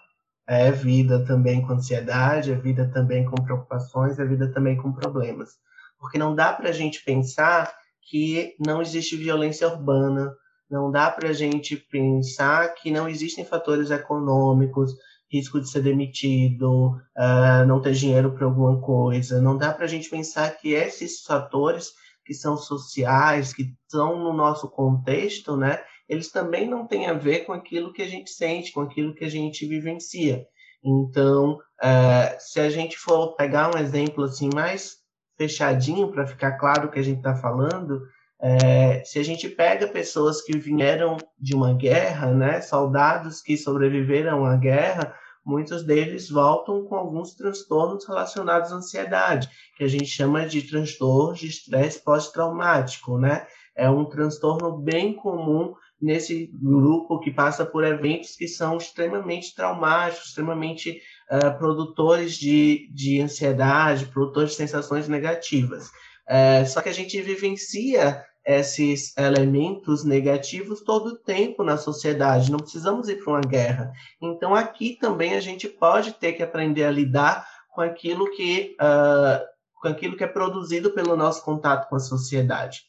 é vida também com ansiedade, é vida também com preocupações, é vida também com problemas. Porque não dá para a gente pensar que não existe violência urbana, não dá para a gente pensar que não existem fatores econômicos, risco de ser demitido, uh, não ter dinheiro para alguma coisa. Não dá para a gente pensar que esses fatores que são sociais, que estão no nosso contexto, né, eles também não têm a ver com aquilo que a gente sente, com aquilo que a gente vivencia. Então, uh, se a gente for pegar um exemplo assim mais fechadinho para ficar claro o que a gente está falando, é, se a gente pega pessoas que vieram de uma guerra, né, soldados que sobreviveram à guerra, muitos deles voltam com alguns transtornos relacionados à ansiedade, que a gente chama de transtorno de estresse pós-traumático, né? É um transtorno bem comum nesse grupo que passa por eventos que são extremamente traumáticos, extremamente uh, produtores de, de ansiedade, produtores de sensações negativas. Uh, só que a gente vivencia esses elementos negativos todo o tempo na sociedade, não precisamos ir para uma guerra. Então, aqui também a gente pode ter que aprender a lidar com aquilo que, uh, com aquilo que é produzido pelo nosso contato com a sociedade.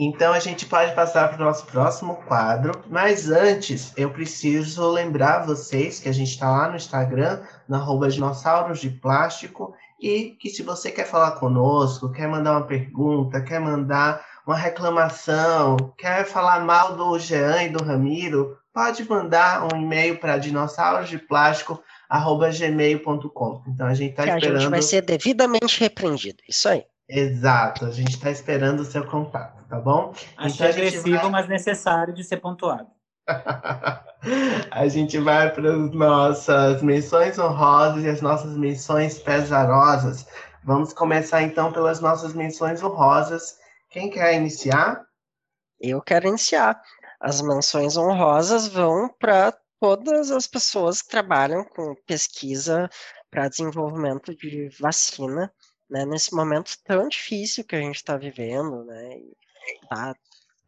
Então a gente pode passar para o nosso próximo quadro, mas antes eu preciso lembrar vocês que a gente está lá no Instagram, na dinossauros de plástico, E que se você quer falar conosco, quer mandar uma pergunta, quer mandar uma reclamação, quer falar mal do Jean e do Ramiro, pode mandar um e-mail para dinossaurodeplástico.gmail.com. Então a gente está esperando. A gente vai ser devidamente repreendido. Isso aí. Exato, a gente está esperando o seu contato, tá bom? Acho então, agressivo, vai... mas necessário de ser pontuado. A gente vai para as nossas menções honrosas e as nossas menções pesarosas. Vamos começar então pelas nossas menções honrosas. Quem quer iniciar? Eu quero iniciar. As menções honrosas vão para todas as pessoas que trabalham com pesquisa para desenvolvimento de vacina né, nesse momento tão difícil que a gente está vivendo, né, tá,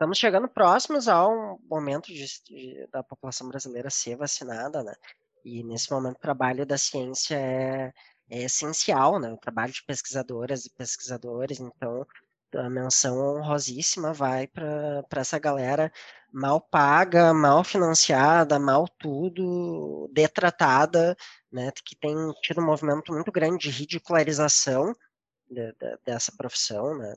estamos chegando próximos ao momento de, de, da população brasileira ser vacinada, né, e nesse momento o trabalho da ciência é, é essencial, né, o trabalho de pesquisadoras e pesquisadores, então a menção honrosíssima vai para essa galera mal paga, mal financiada, mal tudo, detratada, né, que tem tido um movimento muito grande de ridicularização de, de, dessa profissão, né,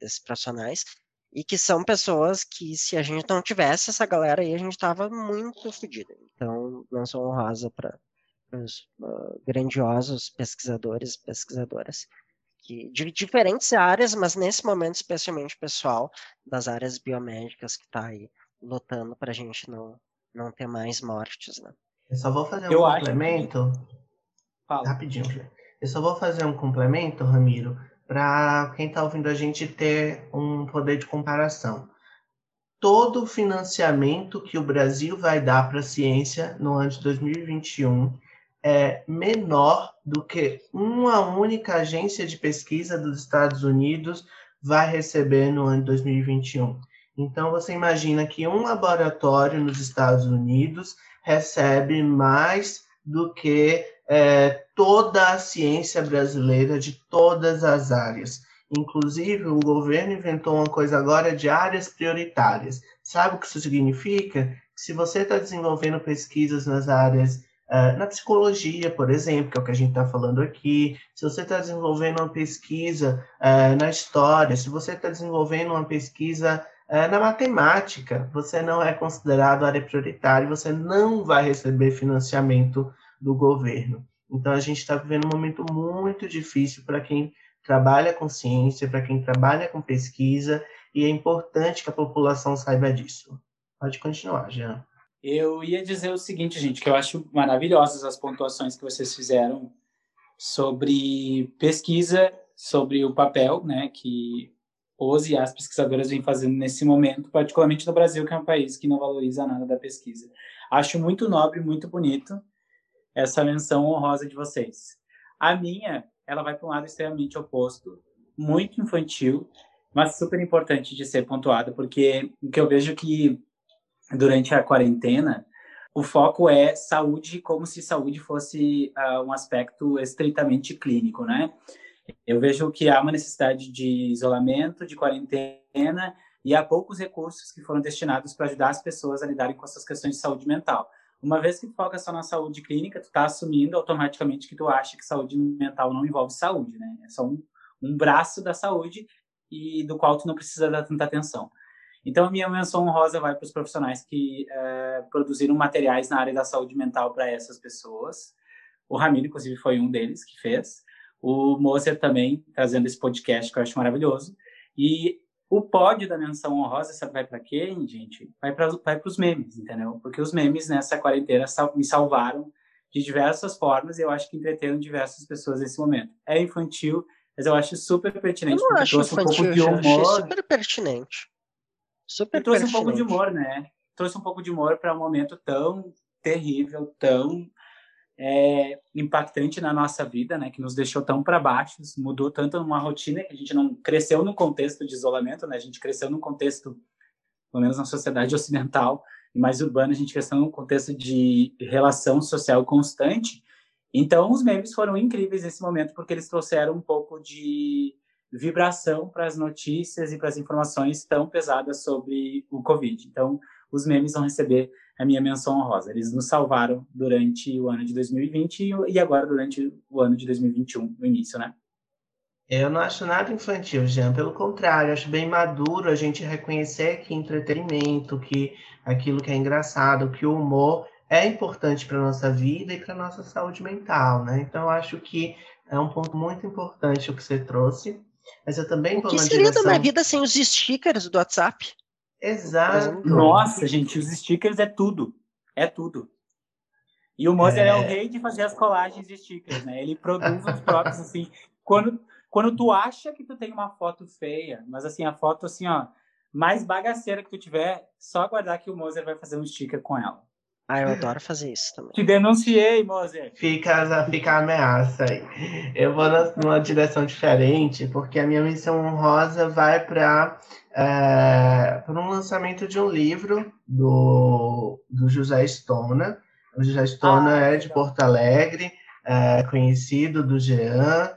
desses profissionais, e que são pessoas que, se a gente não tivesse essa galera aí, a gente estava muito fodido. Então, menção honrosa para os uh, grandiosos pesquisadores e pesquisadoras que, de diferentes áreas, mas nesse momento, especialmente o pessoal das áreas biomédicas que está aí lutando para a gente não, não ter mais mortes. Né? Eu só vou fazer um Eu complemento. Acho... Rapidinho, eu só vou fazer um complemento, Ramiro, para quem está ouvindo a gente ter um poder de comparação. Todo o financiamento que o Brasil vai dar para a ciência no ano de 2021 é menor do que uma única agência de pesquisa dos Estados Unidos vai receber no ano de 2021. Então, você imagina que um laboratório nos Estados Unidos recebe mais do que é, toda a ciência brasileira de todas as áreas. Inclusive, o governo inventou uma coisa agora de áreas prioritárias. Sabe o que isso significa? Se você está desenvolvendo pesquisas nas áreas, uh, na psicologia, por exemplo, que é o que a gente está falando aqui, se você está desenvolvendo uma pesquisa uh, na história, se você está desenvolvendo uma pesquisa uh, na matemática, você não é considerado área prioritária, você não vai receber financiamento do governo. Então, a gente está vivendo um momento muito difícil para quem trabalha com ciência, para quem trabalha com pesquisa, e é importante que a população saiba disso. Pode continuar, Jean. Eu ia dizer o seguinte, gente, que eu acho maravilhosas as pontuações que vocês fizeram sobre pesquisa, sobre o papel, né, que os e as pesquisadoras vêm fazendo nesse momento, particularmente no Brasil, que é um país que não valoriza nada da pesquisa. Acho muito nobre, muito bonito, essa menção honrosa de vocês. A minha, ela vai para um lado extremamente oposto, muito infantil, mas super importante de ser pontuado, porque o que eu vejo que durante a quarentena, o foco é saúde, como se saúde fosse uh, um aspecto estritamente clínico, né? Eu vejo que há uma necessidade de isolamento, de quarentena, e há poucos recursos que foram destinados para ajudar as pessoas a lidarem com essas questões de saúde mental. Uma vez que tu foca só na saúde clínica, tu está assumindo automaticamente que tu acha que saúde mental não envolve saúde, né? É só um, um braço da saúde e do qual tu não precisa dar tanta atenção. Então, a minha menção honrosa vai para os profissionais que é, produziram materiais na área da saúde mental para essas pessoas. O Ramiro, inclusive, foi um deles que fez. O Moser também, trazendo esse podcast que eu acho maravilhoso. E o pódio da menção honrosa, sabe vai para quem, gente? Vai para vai os memes, entendeu? Porque os memes nessa quarentena sal, me salvaram de diversas formas e eu acho que entreteram diversas pessoas nesse momento. É infantil, mas eu acho super pertinente. Eu não acho trouxe infantil, um pouco de humor. super pertinente. Super trouxe pertinente. um pouco de humor, né? Trouxe um pouco de humor para um momento tão terrível, tão é, impactante na nossa vida, né, que nos deixou tão para baixo, mudou tanto numa rotina que a gente não cresceu no contexto de isolamento, né, a gente cresceu num contexto, pelo menos na sociedade ocidental e mais urbana, a gente cresceu num contexto de relação social constante. Então, os memes foram incríveis nesse momento porque eles trouxeram um pouco de vibração para as notícias e para as informações tão pesadas sobre o Covid. Então, os memes vão receber a minha menção honrosa. Eles nos salvaram durante o ano de 2020 e agora durante o ano de 2021, no início, né? Eu não acho nada infantil, Jean. Pelo contrário, acho bem maduro a gente reconhecer que entretenimento, que aquilo que é engraçado, que o humor é importante para nossa vida e para nossa saúde mental, né? Então, acho que é um ponto muito importante o que você trouxe. Mas eu também vou o que seria direção... da minha vida sem os stickers do WhatsApp? Exato. Nossa, gente, os stickers é tudo. É tudo. E o Moser é... é o rei de fazer as colagens de stickers, né? Ele produz os próprios, assim. Quando, quando tu acha que tu tem uma foto feia, mas assim, a foto assim, ó, mais bagaceira que tu tiver, só aguardar que o Moser vai fazer um sticker com ela. Ah, eu adoro fazer isso também. Te denunciei, Moser. Fica, fica a ameaça aí. Eu vou numa direção diferente, porque a minha missão honrosa vai para é, para um lançamento de um livro do, do José Stona. O José Stona ah, é de Porto Alegre, é, conhecido do Jean,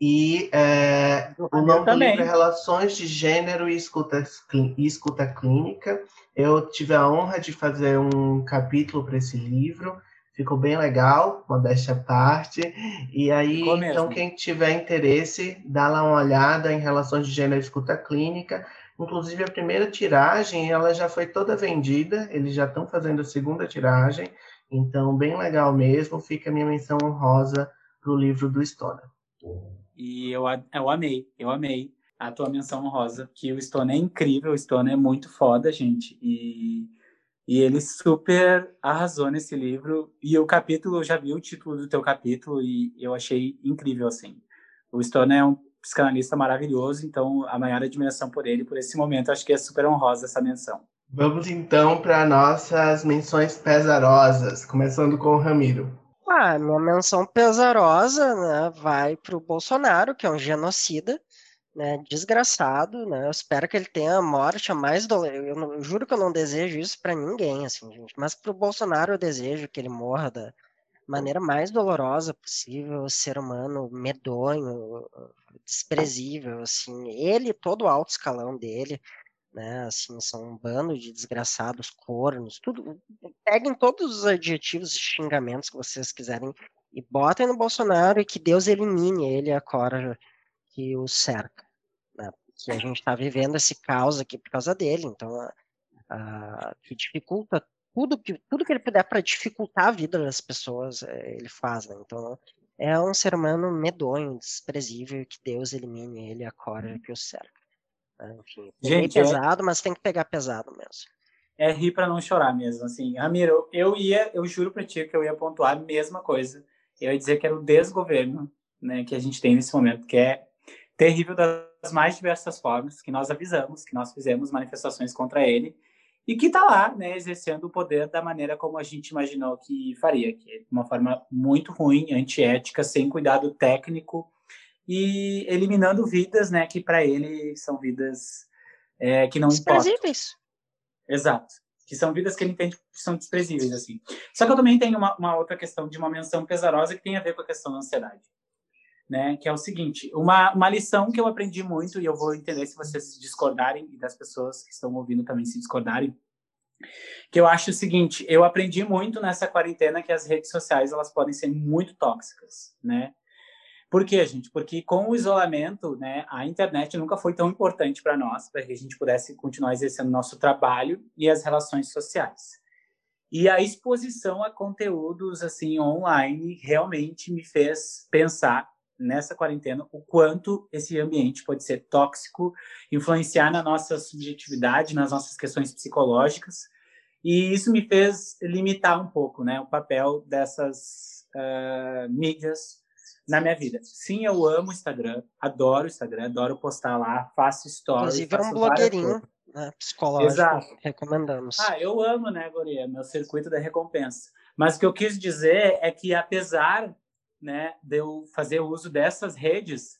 e é, o nome do livro é Relações de Gênero e Escuta, e Escuta Clínica. Eu tive a honra de fazer um capítulo para esse livro, ficou bem legal, modéstia à parte. E aí, então, quem tiver interesse, dá lá uma olhada em Relações de Gênero e Escuta Clínica. Inclusive, a primeira tiragem, ela já foi toda vendida, eles já estão fazendo a segunda tiragem. Então, bem legal mesmo, fica a minha menção honrosa para o livro do Stoner. E eu, eu amei, eu amei a tua menção honrosa, que o Stone é incrível, o Stone é muito foda, gente. E, e ele super arrasou nesse livro. E o capítulo, eu já vi o título do teu capítulo e eu achei incrível, assim. O Stone é um psicanalista maravilhoso, então a maior admiração por ele, por esse momento, acho que é super honrosa essa menção. Vamos então para nossas menções pesarosas, começando com o Ramiro. Ah, minha menção pesarosa, né, vai para o Bolsonaro, que é um genocida, né, desgraçado, né, eu espero que ele tenha a morte a mais dolorosa, eu, eu, juro que eu não desejo isso para ninguém, assim, gente, mas para o Bolsonaro eu desejo que ele morra da maneira mais dolorosa possível, ser humano medonho, desprezível, assim, ele, todo o alto escalão dele, né? Assim, são um bando de desgraçados, cornos, tudo. Peguem todos os adjetivos e xingamentos que vocês quiserem e botem no Bolsonaro e que Deus elimine ele a cora que o cerca. Né? Que a gente está vivendo esse caos aqui por causa dele, então a, a, que dificulta tudo que, tudo que ele puder para dificultar a vida das pessoas, é, ele faz, né? Então é um ser humano medonho, desprezível, que Deus elimine ele a cora que o cerca. Né, enfim, Gente, é pesado, é... mas tem que pegar pesado mesmo. É rir para não chorar mesmo, assim. Ramiro, eu ia, eu juro para ti que eu ia pontuar a mesma coisa. Eu ia dizer que era o desgoverno, né, que a gente tem nesse momento, que é terrível das mais diversas formas, que nós avisamos, que nós fizemos manifestações contra ele e que está lá, né, exercendo o poder da maneira como a gente imaginou que faria, que é de uma forma muito ruim, antiética, sem cuidado técnico e eliminando vidas, né, que para ele são vidas é, que não importam. Exato. Que são vidas que ele entende que são desprezíveis, assim. Só que eu também tenho uma, uma, outra questão de uma menção pesarosa que tem a ver com a questão da ansiedade. Né? Que é o seguinte, uma, uma lição que eu aprendi muito, e eu vou entender se vocês discordarem, e das pessoas que estão ouvindo também se discordarem, que eu acho o seguinte, eu aprendi muito nessa quarentena que as redes sociais, elas podem ser muito tóxicas, né? Por quê, gente? Porque com o isolamento, né, a internet nunca foi tão importante para nós, para que a gente pudesse continuar exercendo nosso trabalho e as relações sociais. E a exposição a conteúdos assim online realmente me fez pensar nessa quarentena o quanto esse ambiente pode ser tóxico, influenciar na nossa subjetividade, nas nossas questões psicológicas. E isso me fez limitar um pouco, né, o papel dessas uh, mídias na minha vida. Sim, eu amo o Instagram, adoro o Instagram, adoro postar lá, faço stories. Inclusive, é um blogueirinho né, psicológico, Exato. recomendamos. Ah, eu amo, né, Goria, meu circuito da recompensa. Mas o que eu quis dizer é que, apesar né, de eu fazer uso dessas redes,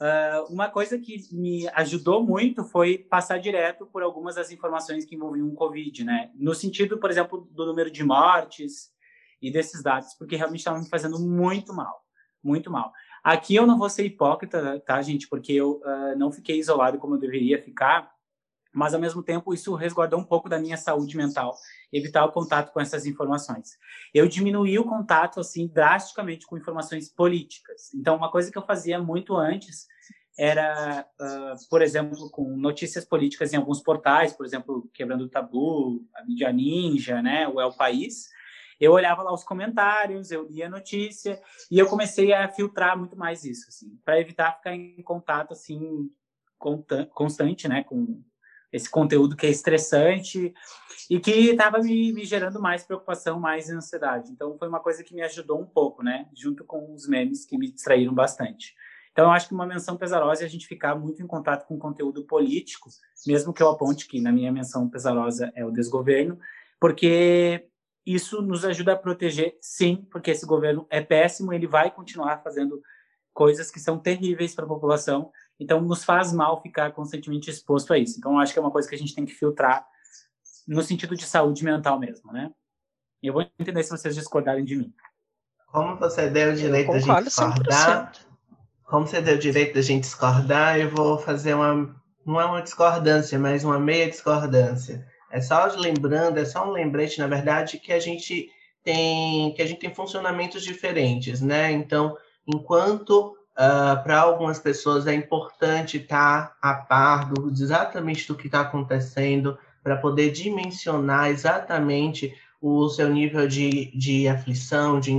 uh, uma coisa que me ajudou muito foi passar direto por algumas das informações que envolviam o Covid, né? No sentido, por exemplo, do número de mortes e desses dados, porque realmente estavam me fazendo muito mal muito mal. Aqui eu não vou ser hipócrita, tá, gente? Porque eu uh, não fiquei isolado como eu deveria ficar, mas ao mesmo tempo isso resguardou um pouco da minha saúde mental, evitar o contato com essas informações. Eu diminuí o contato assim drasticamente com informações políticas. Então, uma coisa que eu fazia muito antes era, uh, por exemplo, com notícias políticas em alguns portais, por exemplo, Quebrando o Tabu, a Mídia Ninja, né, o El País. Eu olhava lá os comentários, eu lia a notícia e eu comecei a filtrar muito mais isso, assim, para evitar ficar em contato assim constante, né, com esse conteúdo que é estressante e que estava me, me, gerando mais preocupação, mais ansiedade. Então foi uma coisa que me ajudou um pouco, né, junto com os memes que me distraíram bastante. Então, eu acho que uma menção pesarosa é a gente ficar muito em contato com conteúdo político, mesmo que eu aponte que na minha menção pesarosa é o desgoverno, porque isso nos ajuda a proteger, sim, porque esse governo é péssimo, ele vai continuar fazendo coisas que são terríveis para a população, então nos faz mal ficar constantemente exposto a isso. Então, acho que é uma coisa que a gente tem que filtrar no sentido de saúde mental mesmo, né? Eu vou entender se vocês discordarem de mim. Como você deu o direito de discordar, 100% como você deu o direito da gente discordar, eu vou fazer uma. Não é uma discordância, mas uma meia discordância. É só lembrando, é só um lembrete, na verdade, que a gente tem que a gente tem funcionamentos diferentes, né? Então, enquanto uh, para algumas pessoas é importante estar a par do, exatamente do que está acontecendo, para poder dimensionar exatamente o seu nível de, de aflição de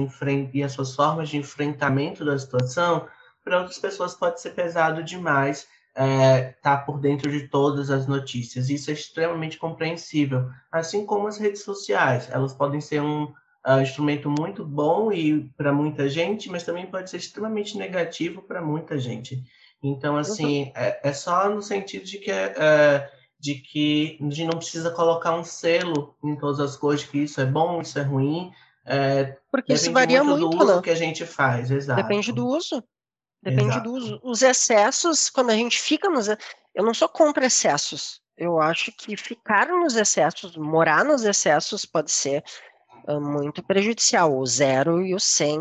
e as suas formas de enfrentamento da situação, para outras pessoas pode ser pesado demais estar é, tá por dentro de todas as notícias. Isso é extremamente compreensível. Assim como as redes sociais, elas podem ser um uh, instrumento muito bom e para muita gente, mas também pode ser extremamente negativo para muita gente. Então, assim, uhum. é, é, só no sentido de que é, de que a gente não precisa colocar um selo em todas as coisas, que isso é bom, isso é ruim. É, Porque isso varia muito, muito do uso né? que a gente faz, exato. Depende do uso. Depende Exato. dos os excessos, quando a gente fica nos. Eu não sou contra excessos. Eu acho que ficar nos excessos, morar nos excessos, pode ser uh, muito prejudicial. O zero e o 100.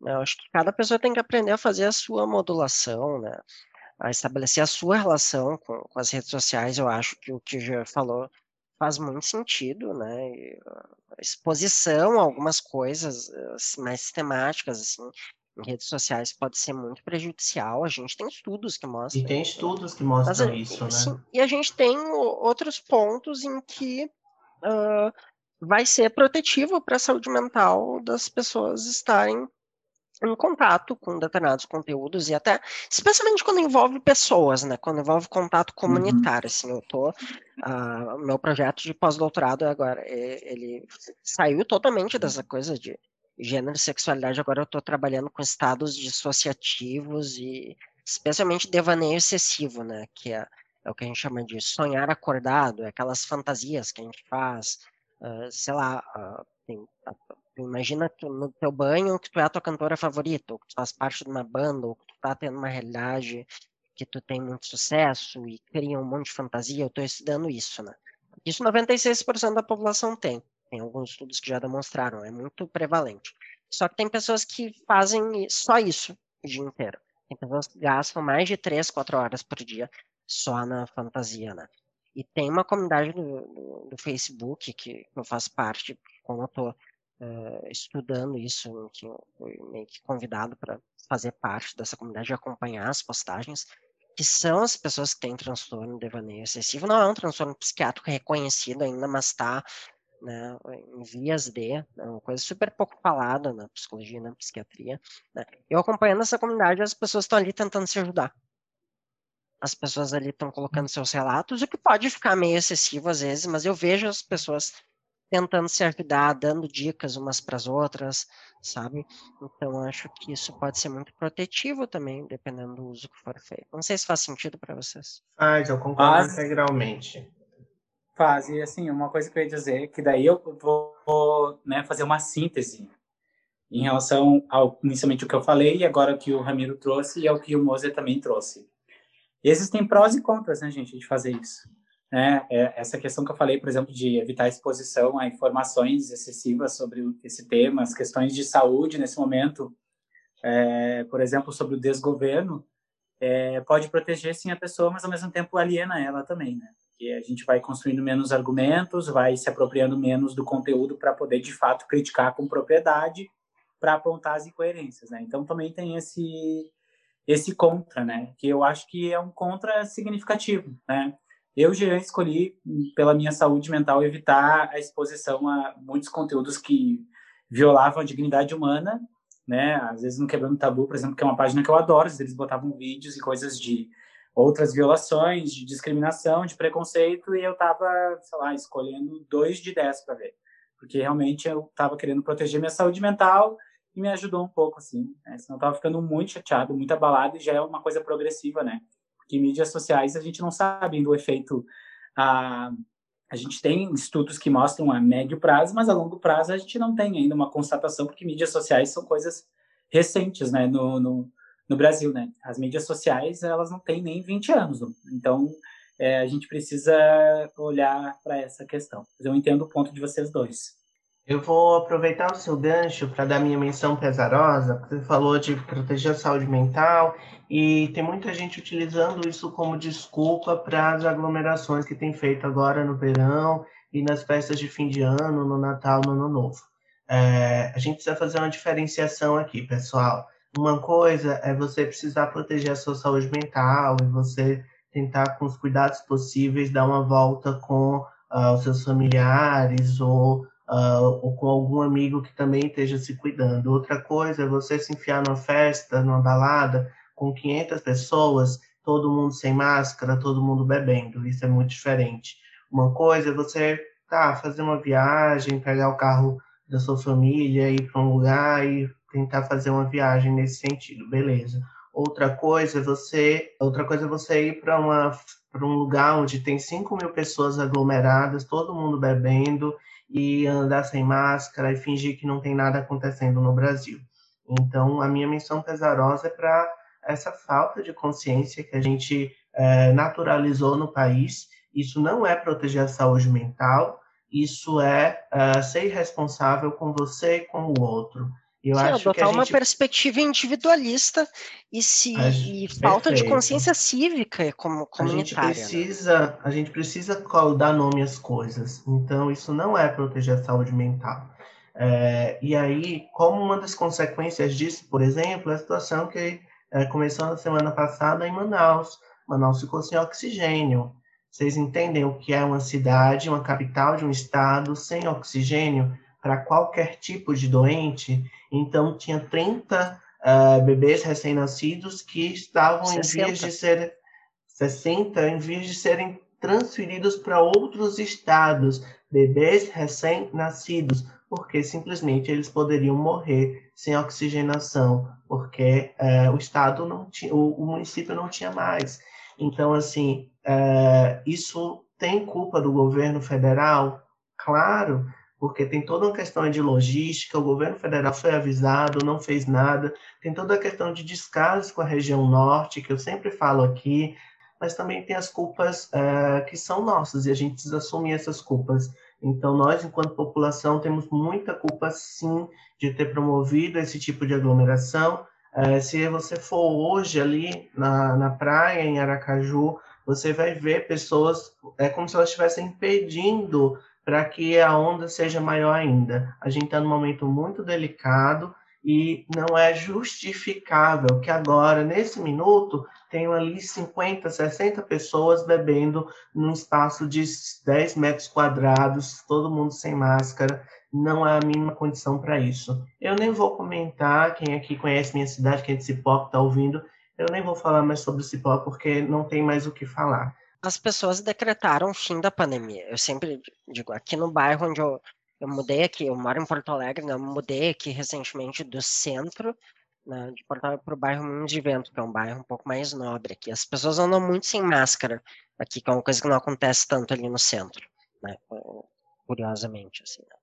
Né? Eu acho que cada pessoa tem que aprender a fazer a sua modulação, né? a estabelecer a sua relação com, com as redes sociais. Eu acho que o que já falou faz muito sentido, né? E, a exposição a algumas coisas mais sistemáticas, assim, redes sociais pode ser muito prejudicial. A gente tem estudos que mostram. E tem estudos que mostram Mas, isso, sim, né? E a gente tem outros pontos em que uh, vai ser protetivo para a saúde mental das pessoas estarem em contato com determinados conteúdos e até, especialmente quando envolve pessoas, né? Quando envolve contato uhum. comunitário, uhum. assim, eu tô, uh, meu projeto de pós-doutorado agora, ele saiu totalmente dessa coisa de gênero e sexualidade, agora eu estou trabalhando com estados dissociativos e especialmente devaneio excessivo, né? Que é, é, o que a gente chama de sonhar acordado, é aquelas fantasias que a gente faz, uh, sei lá, uh, tem, imagina tu, no teu banho que tu é a tua cantora favorita, ou que tu faz parte de uma banda, ou que tu tá tendo uma realidade que tu tem muito sucesso e cria um monte de fantasia, eu estou estudando isso, né? Isso 96% da população tem. Tem alguns estudos que já demonstraram, é muito prevalente. Só que tem pessoas que fazem só isso o dia inteiro. Tem pessoas que gastam mais de 3, 4 horas por dia só na fantasia, né? E tem uma comunidade do, do, do Facebook que, eu faço parte, como eu estou uh, estudando isso, que eu fui meio que convidado para fazer parte dessa comunidade e acompanhar as postagens, que são as pessoas que têm transtorno de devaneio excessivo. Não é um transtorno psiquiátrico reconhecido ainda, mas está né, em vias de, é uma coisa super pouco falada na psicologia, na psiquiatria. Né? Eu acompanhando essa comunidade, as pessoas estão ali tentando se ajudar. As pessoas ali estão colocando seus relatos, o que pode ficar meio excessivo às vezes, mas eu vejo as pessoas tentando se ajudar, dando dicas umas para as outras, sabe? Então acho que isso pode ser muito protetivo também, dependendo do uso que for feito. Não sei se faz sentido para vocês. Faz, eu concordo integralmente. Faz, e assim, uma coisa que eu ia dizer, que daí eu vou né, fazer uma síntese em relação ao inicialmente o que eu falei e agora o que o Ramiro trouxe e ao que o Moser também trouxe. Existem prós e contras, né, gente, de fazer isso. Né? É, essa questão que eu falei, por exemplo, de evitar a exposição a informações excessivas sobre esse tema, as questões de saúde nesse momento, é, por exemplo, sobre o desgoverno, é, pode proteger sim a pessoa, mas ao mesmo tempo aliena ela também, né? Porque a gente vai construindo menos argumentos, vai se apropriando menos do conteúdo para poder, de fato, criticar com propriedade para apontar as incoerências, né? Então também tem esse esse contra, né? Que eu acho que é um contra significativo, né? Eu já escolhi, pela minha saúde mental, evitar a exposição a muitos conteúdos que violavam a dignidade humana, né? Às vezes no Quebrando Tabu, por exemplo, que é uma página que eu adoro, eles botavam vídeos e coisas de outras violações, de discriminação, de preconceito, e eu tava, sei lá, escolhendo dois de dez para ver. Porque realmente eu tava querendo proteger minha saúde mental e me ajudou um pouco, assim. Né? Senão eu tava ficando muito chateado, muito abalado, e já é uma coisa progressiva, né? Porque mídias sociais a gente não sabe do efeito. A, a gente tem estudos que mostram a médio prazo, mas a longo prazo a gente não tem ainda uma constatação, porque mídias sociais são coisas recentes, né? No, no, no Brasil, né? As mídias sociais, elas não têm nem 20 anos. Então, é, a gente precisa olhar para essa questão. Mas eu entendo o ponto de vocês dois. Eu vou aproveitar o seu gancho para dar minha menção pesarosa, porque você falou de proteger a saúde mental e tem muita gente utilizando isso como desculpa para as aglomerações que tem feito agora no verão e nas festas de fim de ano, no Natal, no Ano Novo. É, a gente precisa fazer uma diferenciação aqui, pessoal. Uma coisa é você precisar proteger a sua saúde mental e você tentar, com os cuidados possíveis, dar uma volta com uh, os seus familiares ou uh, ou com algum amigo que também esteja se cuidando. Outra coisa é você se enfiar numa festa, numa balada, com 500 pessoas, todo mundo sem máscara, todo mundo bebendo. Isso é muito diferente. Uma coisa é você tá, fazer uma viagem, pegar o carro da sua família, ir para um lugar e tentar fazer uma viagem nesse sentido, beleza. Outra coisa é você, outra coisa é você ir para uma para um lugar onde tem 5 mil pessoas aglomeradas, todo mundo bebendo e andar sem máscara e fingir que não tem nada acontecendo no Brasil. Então, a minha menção pesarosa é para essa falta de consciência que a gente é, naturalizou no país. Isso não é proteger a saúde mental, isso é, é ser responsável com você e com o outro. Eu Sim, acho adotar gente... uma perspectiva individualista e, se, e falta de consciência cívica como comunitária. A gente, né? precisa, né? a gente precisa dar nome às coisas. Então, isso não é proteger a saúde mental. É, e aí, como uma das consequências disso, por exemplo, é a situação que é, começou na semana passada em Manaus. Manaus ficou sem oxigênio. Vocês entendem o que é uma cidade, uma capital de um estado sem oxigênio? para qualquer tipo de doente. Então, tinha 30 uh, eh, bebês recém-nascidos que estavam 60. em vias de ser 60 em vias de serem transferidos para outros estados, bebês recém-nascidos, porque simplesmente eles poderiam morrer sem oxigenação, porque uh, o estado não tinha, o, o, município não tinha mais. Então, assim, uh, isso tem culpa do governo federal? Claro, porque tem toda uma questão de logística, o governo federal foi avisado, não fez nada, tem toda a questão de descaso com a região norte, que eu sempre falo aqui, mas também tem as culpas é, que são nossas e a gente precisa assumir essas culpas. Então, nós, enquanto população, temos muita culpa, sim, de ter promovido esse tipo de aglomeração. É, se você for hoje ali na, na praia, em Aracaju, você vai ver pessoas, é como se elas estivessem impedindo para que a onda seja maior ainda. A gente está num momento muito delicado e não é justificável que agora, nesse minuto, tenham ali 50, 60 pessoas bebendo num espaço de 10 metros quadrados, todo mundo sem máscara. Não há a mínima condição para isso. Eu nem vou comentar, quem aqui conhece minha cidade, quem é de Cipó, que está ouvindo, eu nem vou falar mais sobre Cipó, porque não tem mais o que falar as pessoas decretaram o fim da pandemia. Eu sempre digo, aqui no bairro onde eu, eu mudei aqui, eu moro em Porto Alegre, né, eu mudei aqui recentemente do centro né, de Porto Alegre para o bairro Moinhos de Vento, que é um bairro um pouco mais nobre aqui. As pessoas andam muito sem máscara aqui, que é uma coisa que não acontece tanto ali no centro, né, curiosamente, assim, né.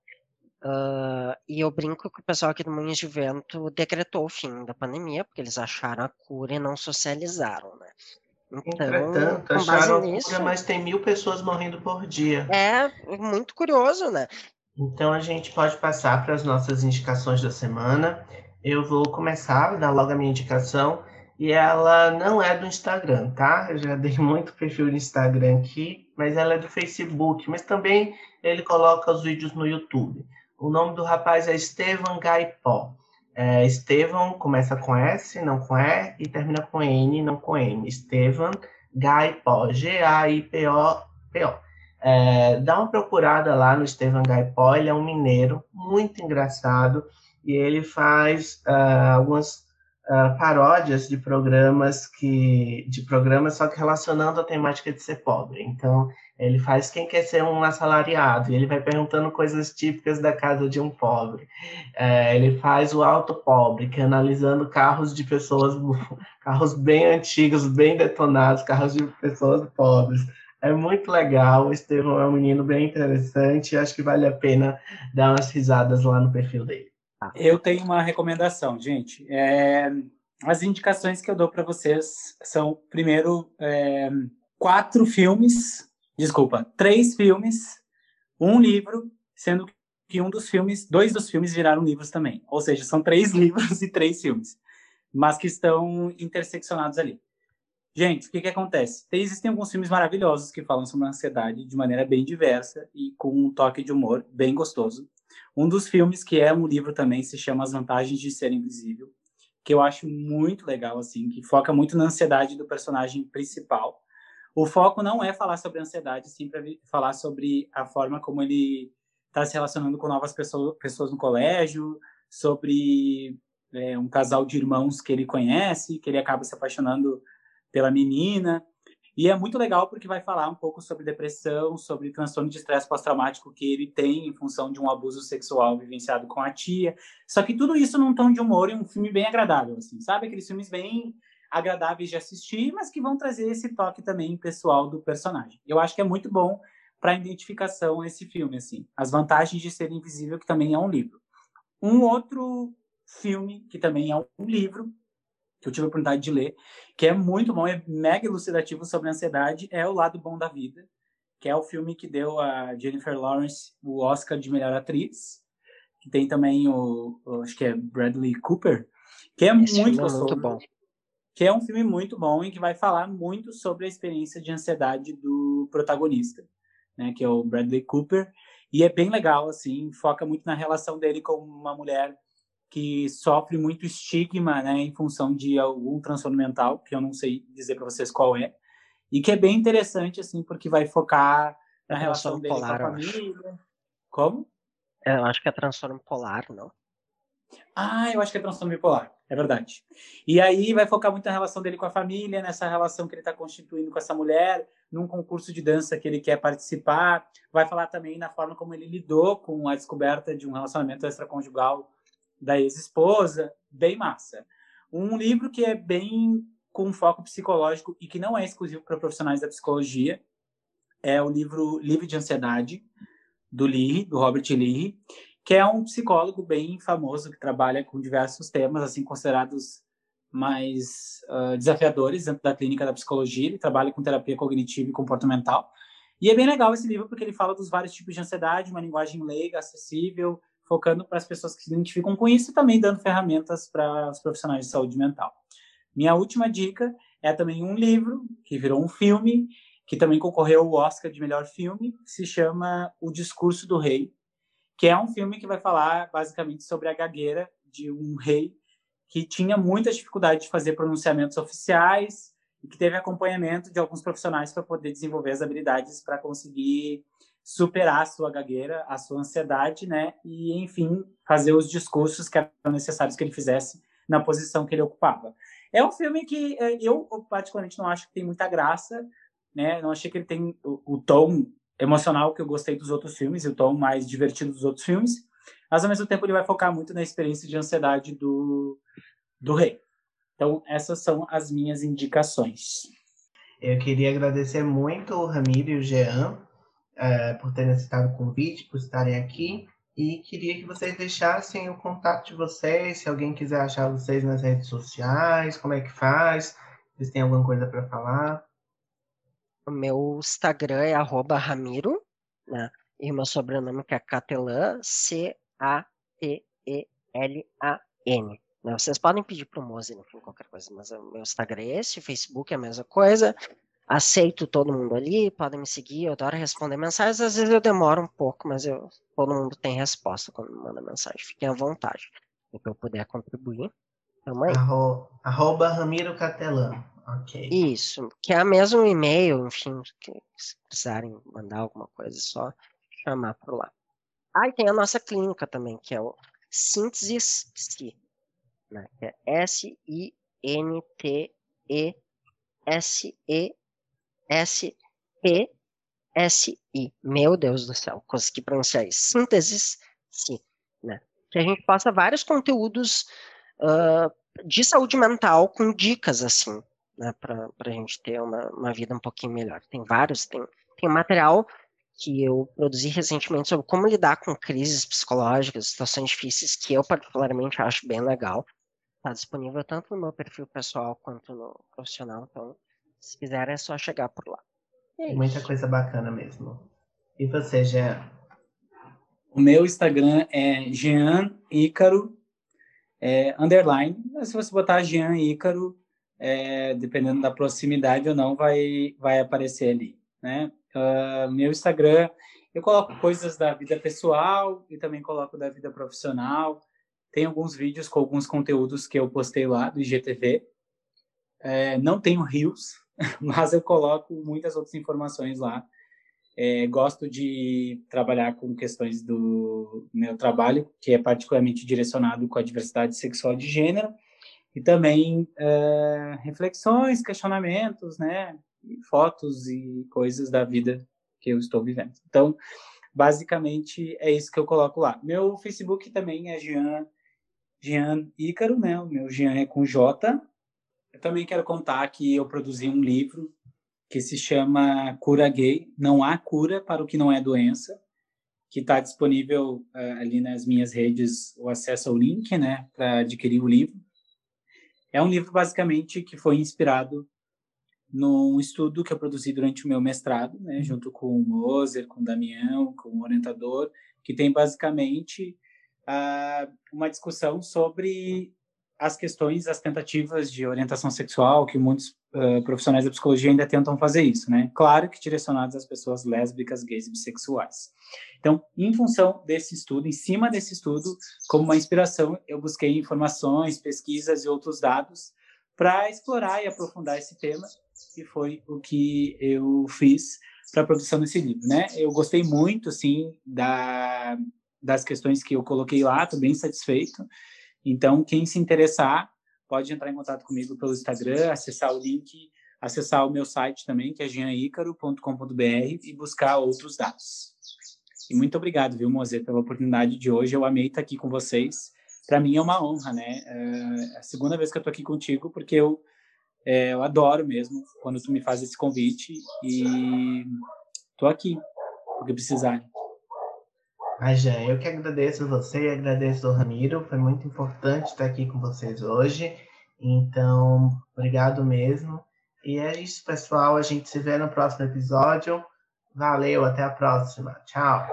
Uh, e eu brinco que o pessoal aqui do Moinhos de Vento decretou o fim da pandemia, porque eles acharam a cura e não socializaram, né? Então, Entretanto, acharam nisso, cura, mas tem mil pessoas morrendo por dia. É muito curioso, né? Então a gente pode passar para as nossas indicações da semana. Eu vou começar a dar logo a minha indicação. e ela não é do Instagram, tá? Eu já dei muito perfil no Instagram aqui, mas ela é do Facebook, mas também ele coloca os vídeos no YouTube. O nome do rapaz é Estevam Gaipó. É, começa com S, não com E, e termina com N, não com M. Estevam Gaipó, G-A-I-P-O-P-O. É, dá uma procurada lá no Estevam Gaipó, ele é um mineiro muito engraçado e ele faz uh, algumas uh, paródias de programas que de programas só que relacionando a temática de ser pobre. Então ele faz quem quer ser um assalariado e ele vai perguntando coisas típicas da casa de um pobre. É, ele faz o alto pobre, que é analisando carros de pessoas carros bem antigos, bem detonados, carros de pessoas pobres. É muito legal, o Estevão é um menino bem interessante, acho que vale a pena dar umas risadas lá no perfil dele. Eu tenho uma recomendação, gente. É, as indicações que eu dou para vocês são, primeiro, é, quatro filmes, desculpa, três filmes, um livro, sendo que um dos filmes, dois dos filmes viraram livros também. Ou seja, são três livros e três filmes, mas que estão interseccionados ali. Gente, o que, que acontece? Existem alguns filmes maravilhosos que falam sobre a ansiedade de maneira bem diversa e com um toque de humor bem gostoso. Um dos filmes que é um livro também se chama As Vantagens de Ser Invisível, que eu acho muito legal, assim, que foca muito na ansiedade do personagem principal. O foco não é falar sobre ansiedade, sim para falar sobre a forma como ele está se relacionando com novas pessoas, pessoas no colégio, sobre é, um casal de irmãos que ele conhece, que ele acaba se apaixonando pela menina. E é muito legal porque vai falar um pouco sobre depressão, sobre transtorno de estresse pós-traumático que ele tem em função de um abuso sexual vivenciado com a tia. Só que tudo isso num tom de humor e um filme bem agradável, assim, sabe? Aqueles filmes bem agradáveis de assistir, mas que vão trazer esse toque também pessoal do personagem. Eu acho que é muito bom para identificação esse filme, assim. As vantagens de ser invisível, que também é um livro. Um outro filme que também é um livro que eu tive a oportunidade de ler, que é muito bom, é mega elucidativo sobre a ansiedade, é O Lado Bom da Vida, que é o filme que deu a Jennifer Lawrence o Oscar de melhor atriz, que tem também o, o acho que é Bradley Cooper, que é Esse muito gostoso. É muito bom. Que é um filme muito bom e que vai falar muito sobre a experiência de ansiedade do protagonista, né, que é o Bradley Cooper, e é bem legal assim, foca muito na relação dele com uma mulher que sofre muito estigma, né, em função de algum transtorno mental, que eu não sei dizer para vocês qual é, e que é bem interessante, assim, porque vai focar na relação dele polar, com a família. Como? É, eu acho que é transtorno polar, não? Ah, eu acho que é transtorno bipolar, é verdade. E aí vai focar muito na relação dele com a família, nessa relação que ele está constituindo com essa mulher, num concurso de dança que ele quer participar. Vai falar também na forma como ele lidou com a descoberta de um relacionamento extraconjugal da ex-esposa, bem massa. Um livro que é bem com foco psicológico e que não é exclusivo para profissionais da psicologia é o livro Livre de Ansiedade, do Lee, do Robert Lee, que é um psicólogo bem famoso que trabalha com diversos temas assim considerados mais uh, desafiadores dentro da clínica da psicologia. Ele trabalha com terapia cognitiva e comportamental. E é bem legal esse livro porque ele fala dos vários tipos de ansiedade, uma linguagem leiga, acessível, focando para as pessoas que se identificam com isso e também dando ferramentas para os profissionais de saúde mental. Minha última dica é também um livro que virou um filme, que também concorreu ao Oscar de melhor filme, que se chama O Discurso do Rei, que é um filme que vai falar basicamente sobre a gagueira de um rei que tinha muita dificuldade de fazer pronunciamentos oficiais e que teve acompanhamento de alguns profissionais para poder desenvolver as habilidades para conseguir superar a sua gagueira, a sua ansiedade, né? E, enfim, fazer os discursos que eram necessários que ele fizesse na posição que ele ocupava. É um filme que eh, eu, particularmente, não acho que tem muita graça, né? Não achei que ele tem o, o tom emocional que eu gostei dos outros filmes, e o tom mais divertido dos outros filmes, mas, ao mesmo tempo, ele vai focar muito na experiência de ansiedade do, do rei. Então, essas são as minhas indicações. Eu queria agradecer muito o Ramiro e o Jean é, por terem aceitado o convite, por estarem aqui. E queria que vocês deixassem o contato de vocês, se alguém quiser achar vocês nas redes sociais, como é que faz, vocês têm alguma coisa para falar. O meu Instagram é Ramiro, né? E meu sobrenome que é Catelan, C-A-T-E-L-A-N. Né? Vocês podem pedir para o Mozi, enfim, qualquer coisa, mas o meu Instagram é esse, o Facebook é a mesma coisa. Aceito todo mundo ali, podem me seguir, eu adoro responder mensagens, às vezes eu demoro um pouco, mas eu, todo mundo tem resposta quando me manda mensagem. Fiquem à vontade. E que eu puder contribuir. Tamo aí. Arro, arroba Ramiro Catelã. Ok. Isso, que é o mesmo e-mail, enfim, que, se precisarem mandar alguma coisa, é só chamar por lá. Ah, e tem a nossa clínica também, que é o Síntese Psi, né? Que é S-I-N-T-E-S-E-S-I. Meu Deus do céu, consegui pronunciar isso. Síntese Psi, né? Que a gente passa vários conteúdos uh, de saúde mental com dicas, assim, né? Para a gente ter uma, uma vida um pouquinho melhor. Tem vários, tem, tem material que eu produzi recentemente sobre como lidar com crises psicológicas, situações difíceis, que eu particularmente acho bem legal. Está disponível tanto no meu perfil pessoal quanto no profissional, então se quiser é só chegar por lá. É Muita coisa bacana mesmo. E você, Jean? O meu Instagram é Jean Ícaro, é, underline. Se você botar Jean Ícaro, é, dependendo da proximidade ou não, vai, vai aparecer ali, né? Uh, meu Instagram, eu coloco coisas da vida pessoal e também coloco da vida profissional. Tem alguns vídeos com alguns conteúdos que eu postei lá do IGTV. É, não tenho rios, mas eu coloco muitas outras informações lá. É, gosto de trabalhar com questões do meu trabalho, que é particularmente direcionado com a diversidade sexual de gênero, e também é, reflexões, questionamentos, né, fotos e coisas da vida que eu estou vivendo. Então, basicamente é isso que eu coloco lá. Meu Facebook também é Jean, Jean Ícaro, né? O meu Jean é com J. Eu também quero contar que eu produzi um livro que se chama Cura Gay. Não há cura para o que não é doença, que está disponível uh, ali nas minhas redes, o acesso ao link, né, para adquirir o livro. É um livro basicamente que foi inspirado num estudo que eu produzi durante o meu mestrado, né, junto com o Moser, com o Damião, com o orientador, que tem basicamente uh, uma discussão sobre as questões, as tentativas de orientação sexual que muitos profissionais da psicologia ainda tentam fazer isso, né? Claro que direcionados às pessoas lésbicas, gays e bissexuais. Então, em função desse estudo, em cima desse estudo, como uma inspiração, eu busquei informações, pesquisas e outros dados para explorar e aprofundar esse tema que foi o que eu fiz para a produção desse livro, né? Eu gostei muito, assim, da, das questões que eu coloquei lá, estou bem satisfeito. Então, quem se interessar, pode entrar em contato comigo pelo Instagram, acessar o link, acessar o meu site também, que é gianicaro.com.br e buscar outros dados. E muito obrigado, viu, Mozer, pela oportunidade de hoje. Eu amei estar aqui com vocês. Para mim é uma honra, né? É a segunda vez que eu estou aqui contigo, porque eu é, eu adoro mesmo quando tu me faz esse convite e tô aqui, o que precisar. A Jean, eu que agradeço você e agradeço o Ramiro, foi muito importante estar aqui com vocês hoje, então, obrigado mesmo. E é isso, pessoal, a gente se vê no próximo episódio. Valeu, até a próxima. Tchau.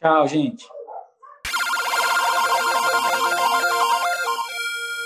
Tchau, gente.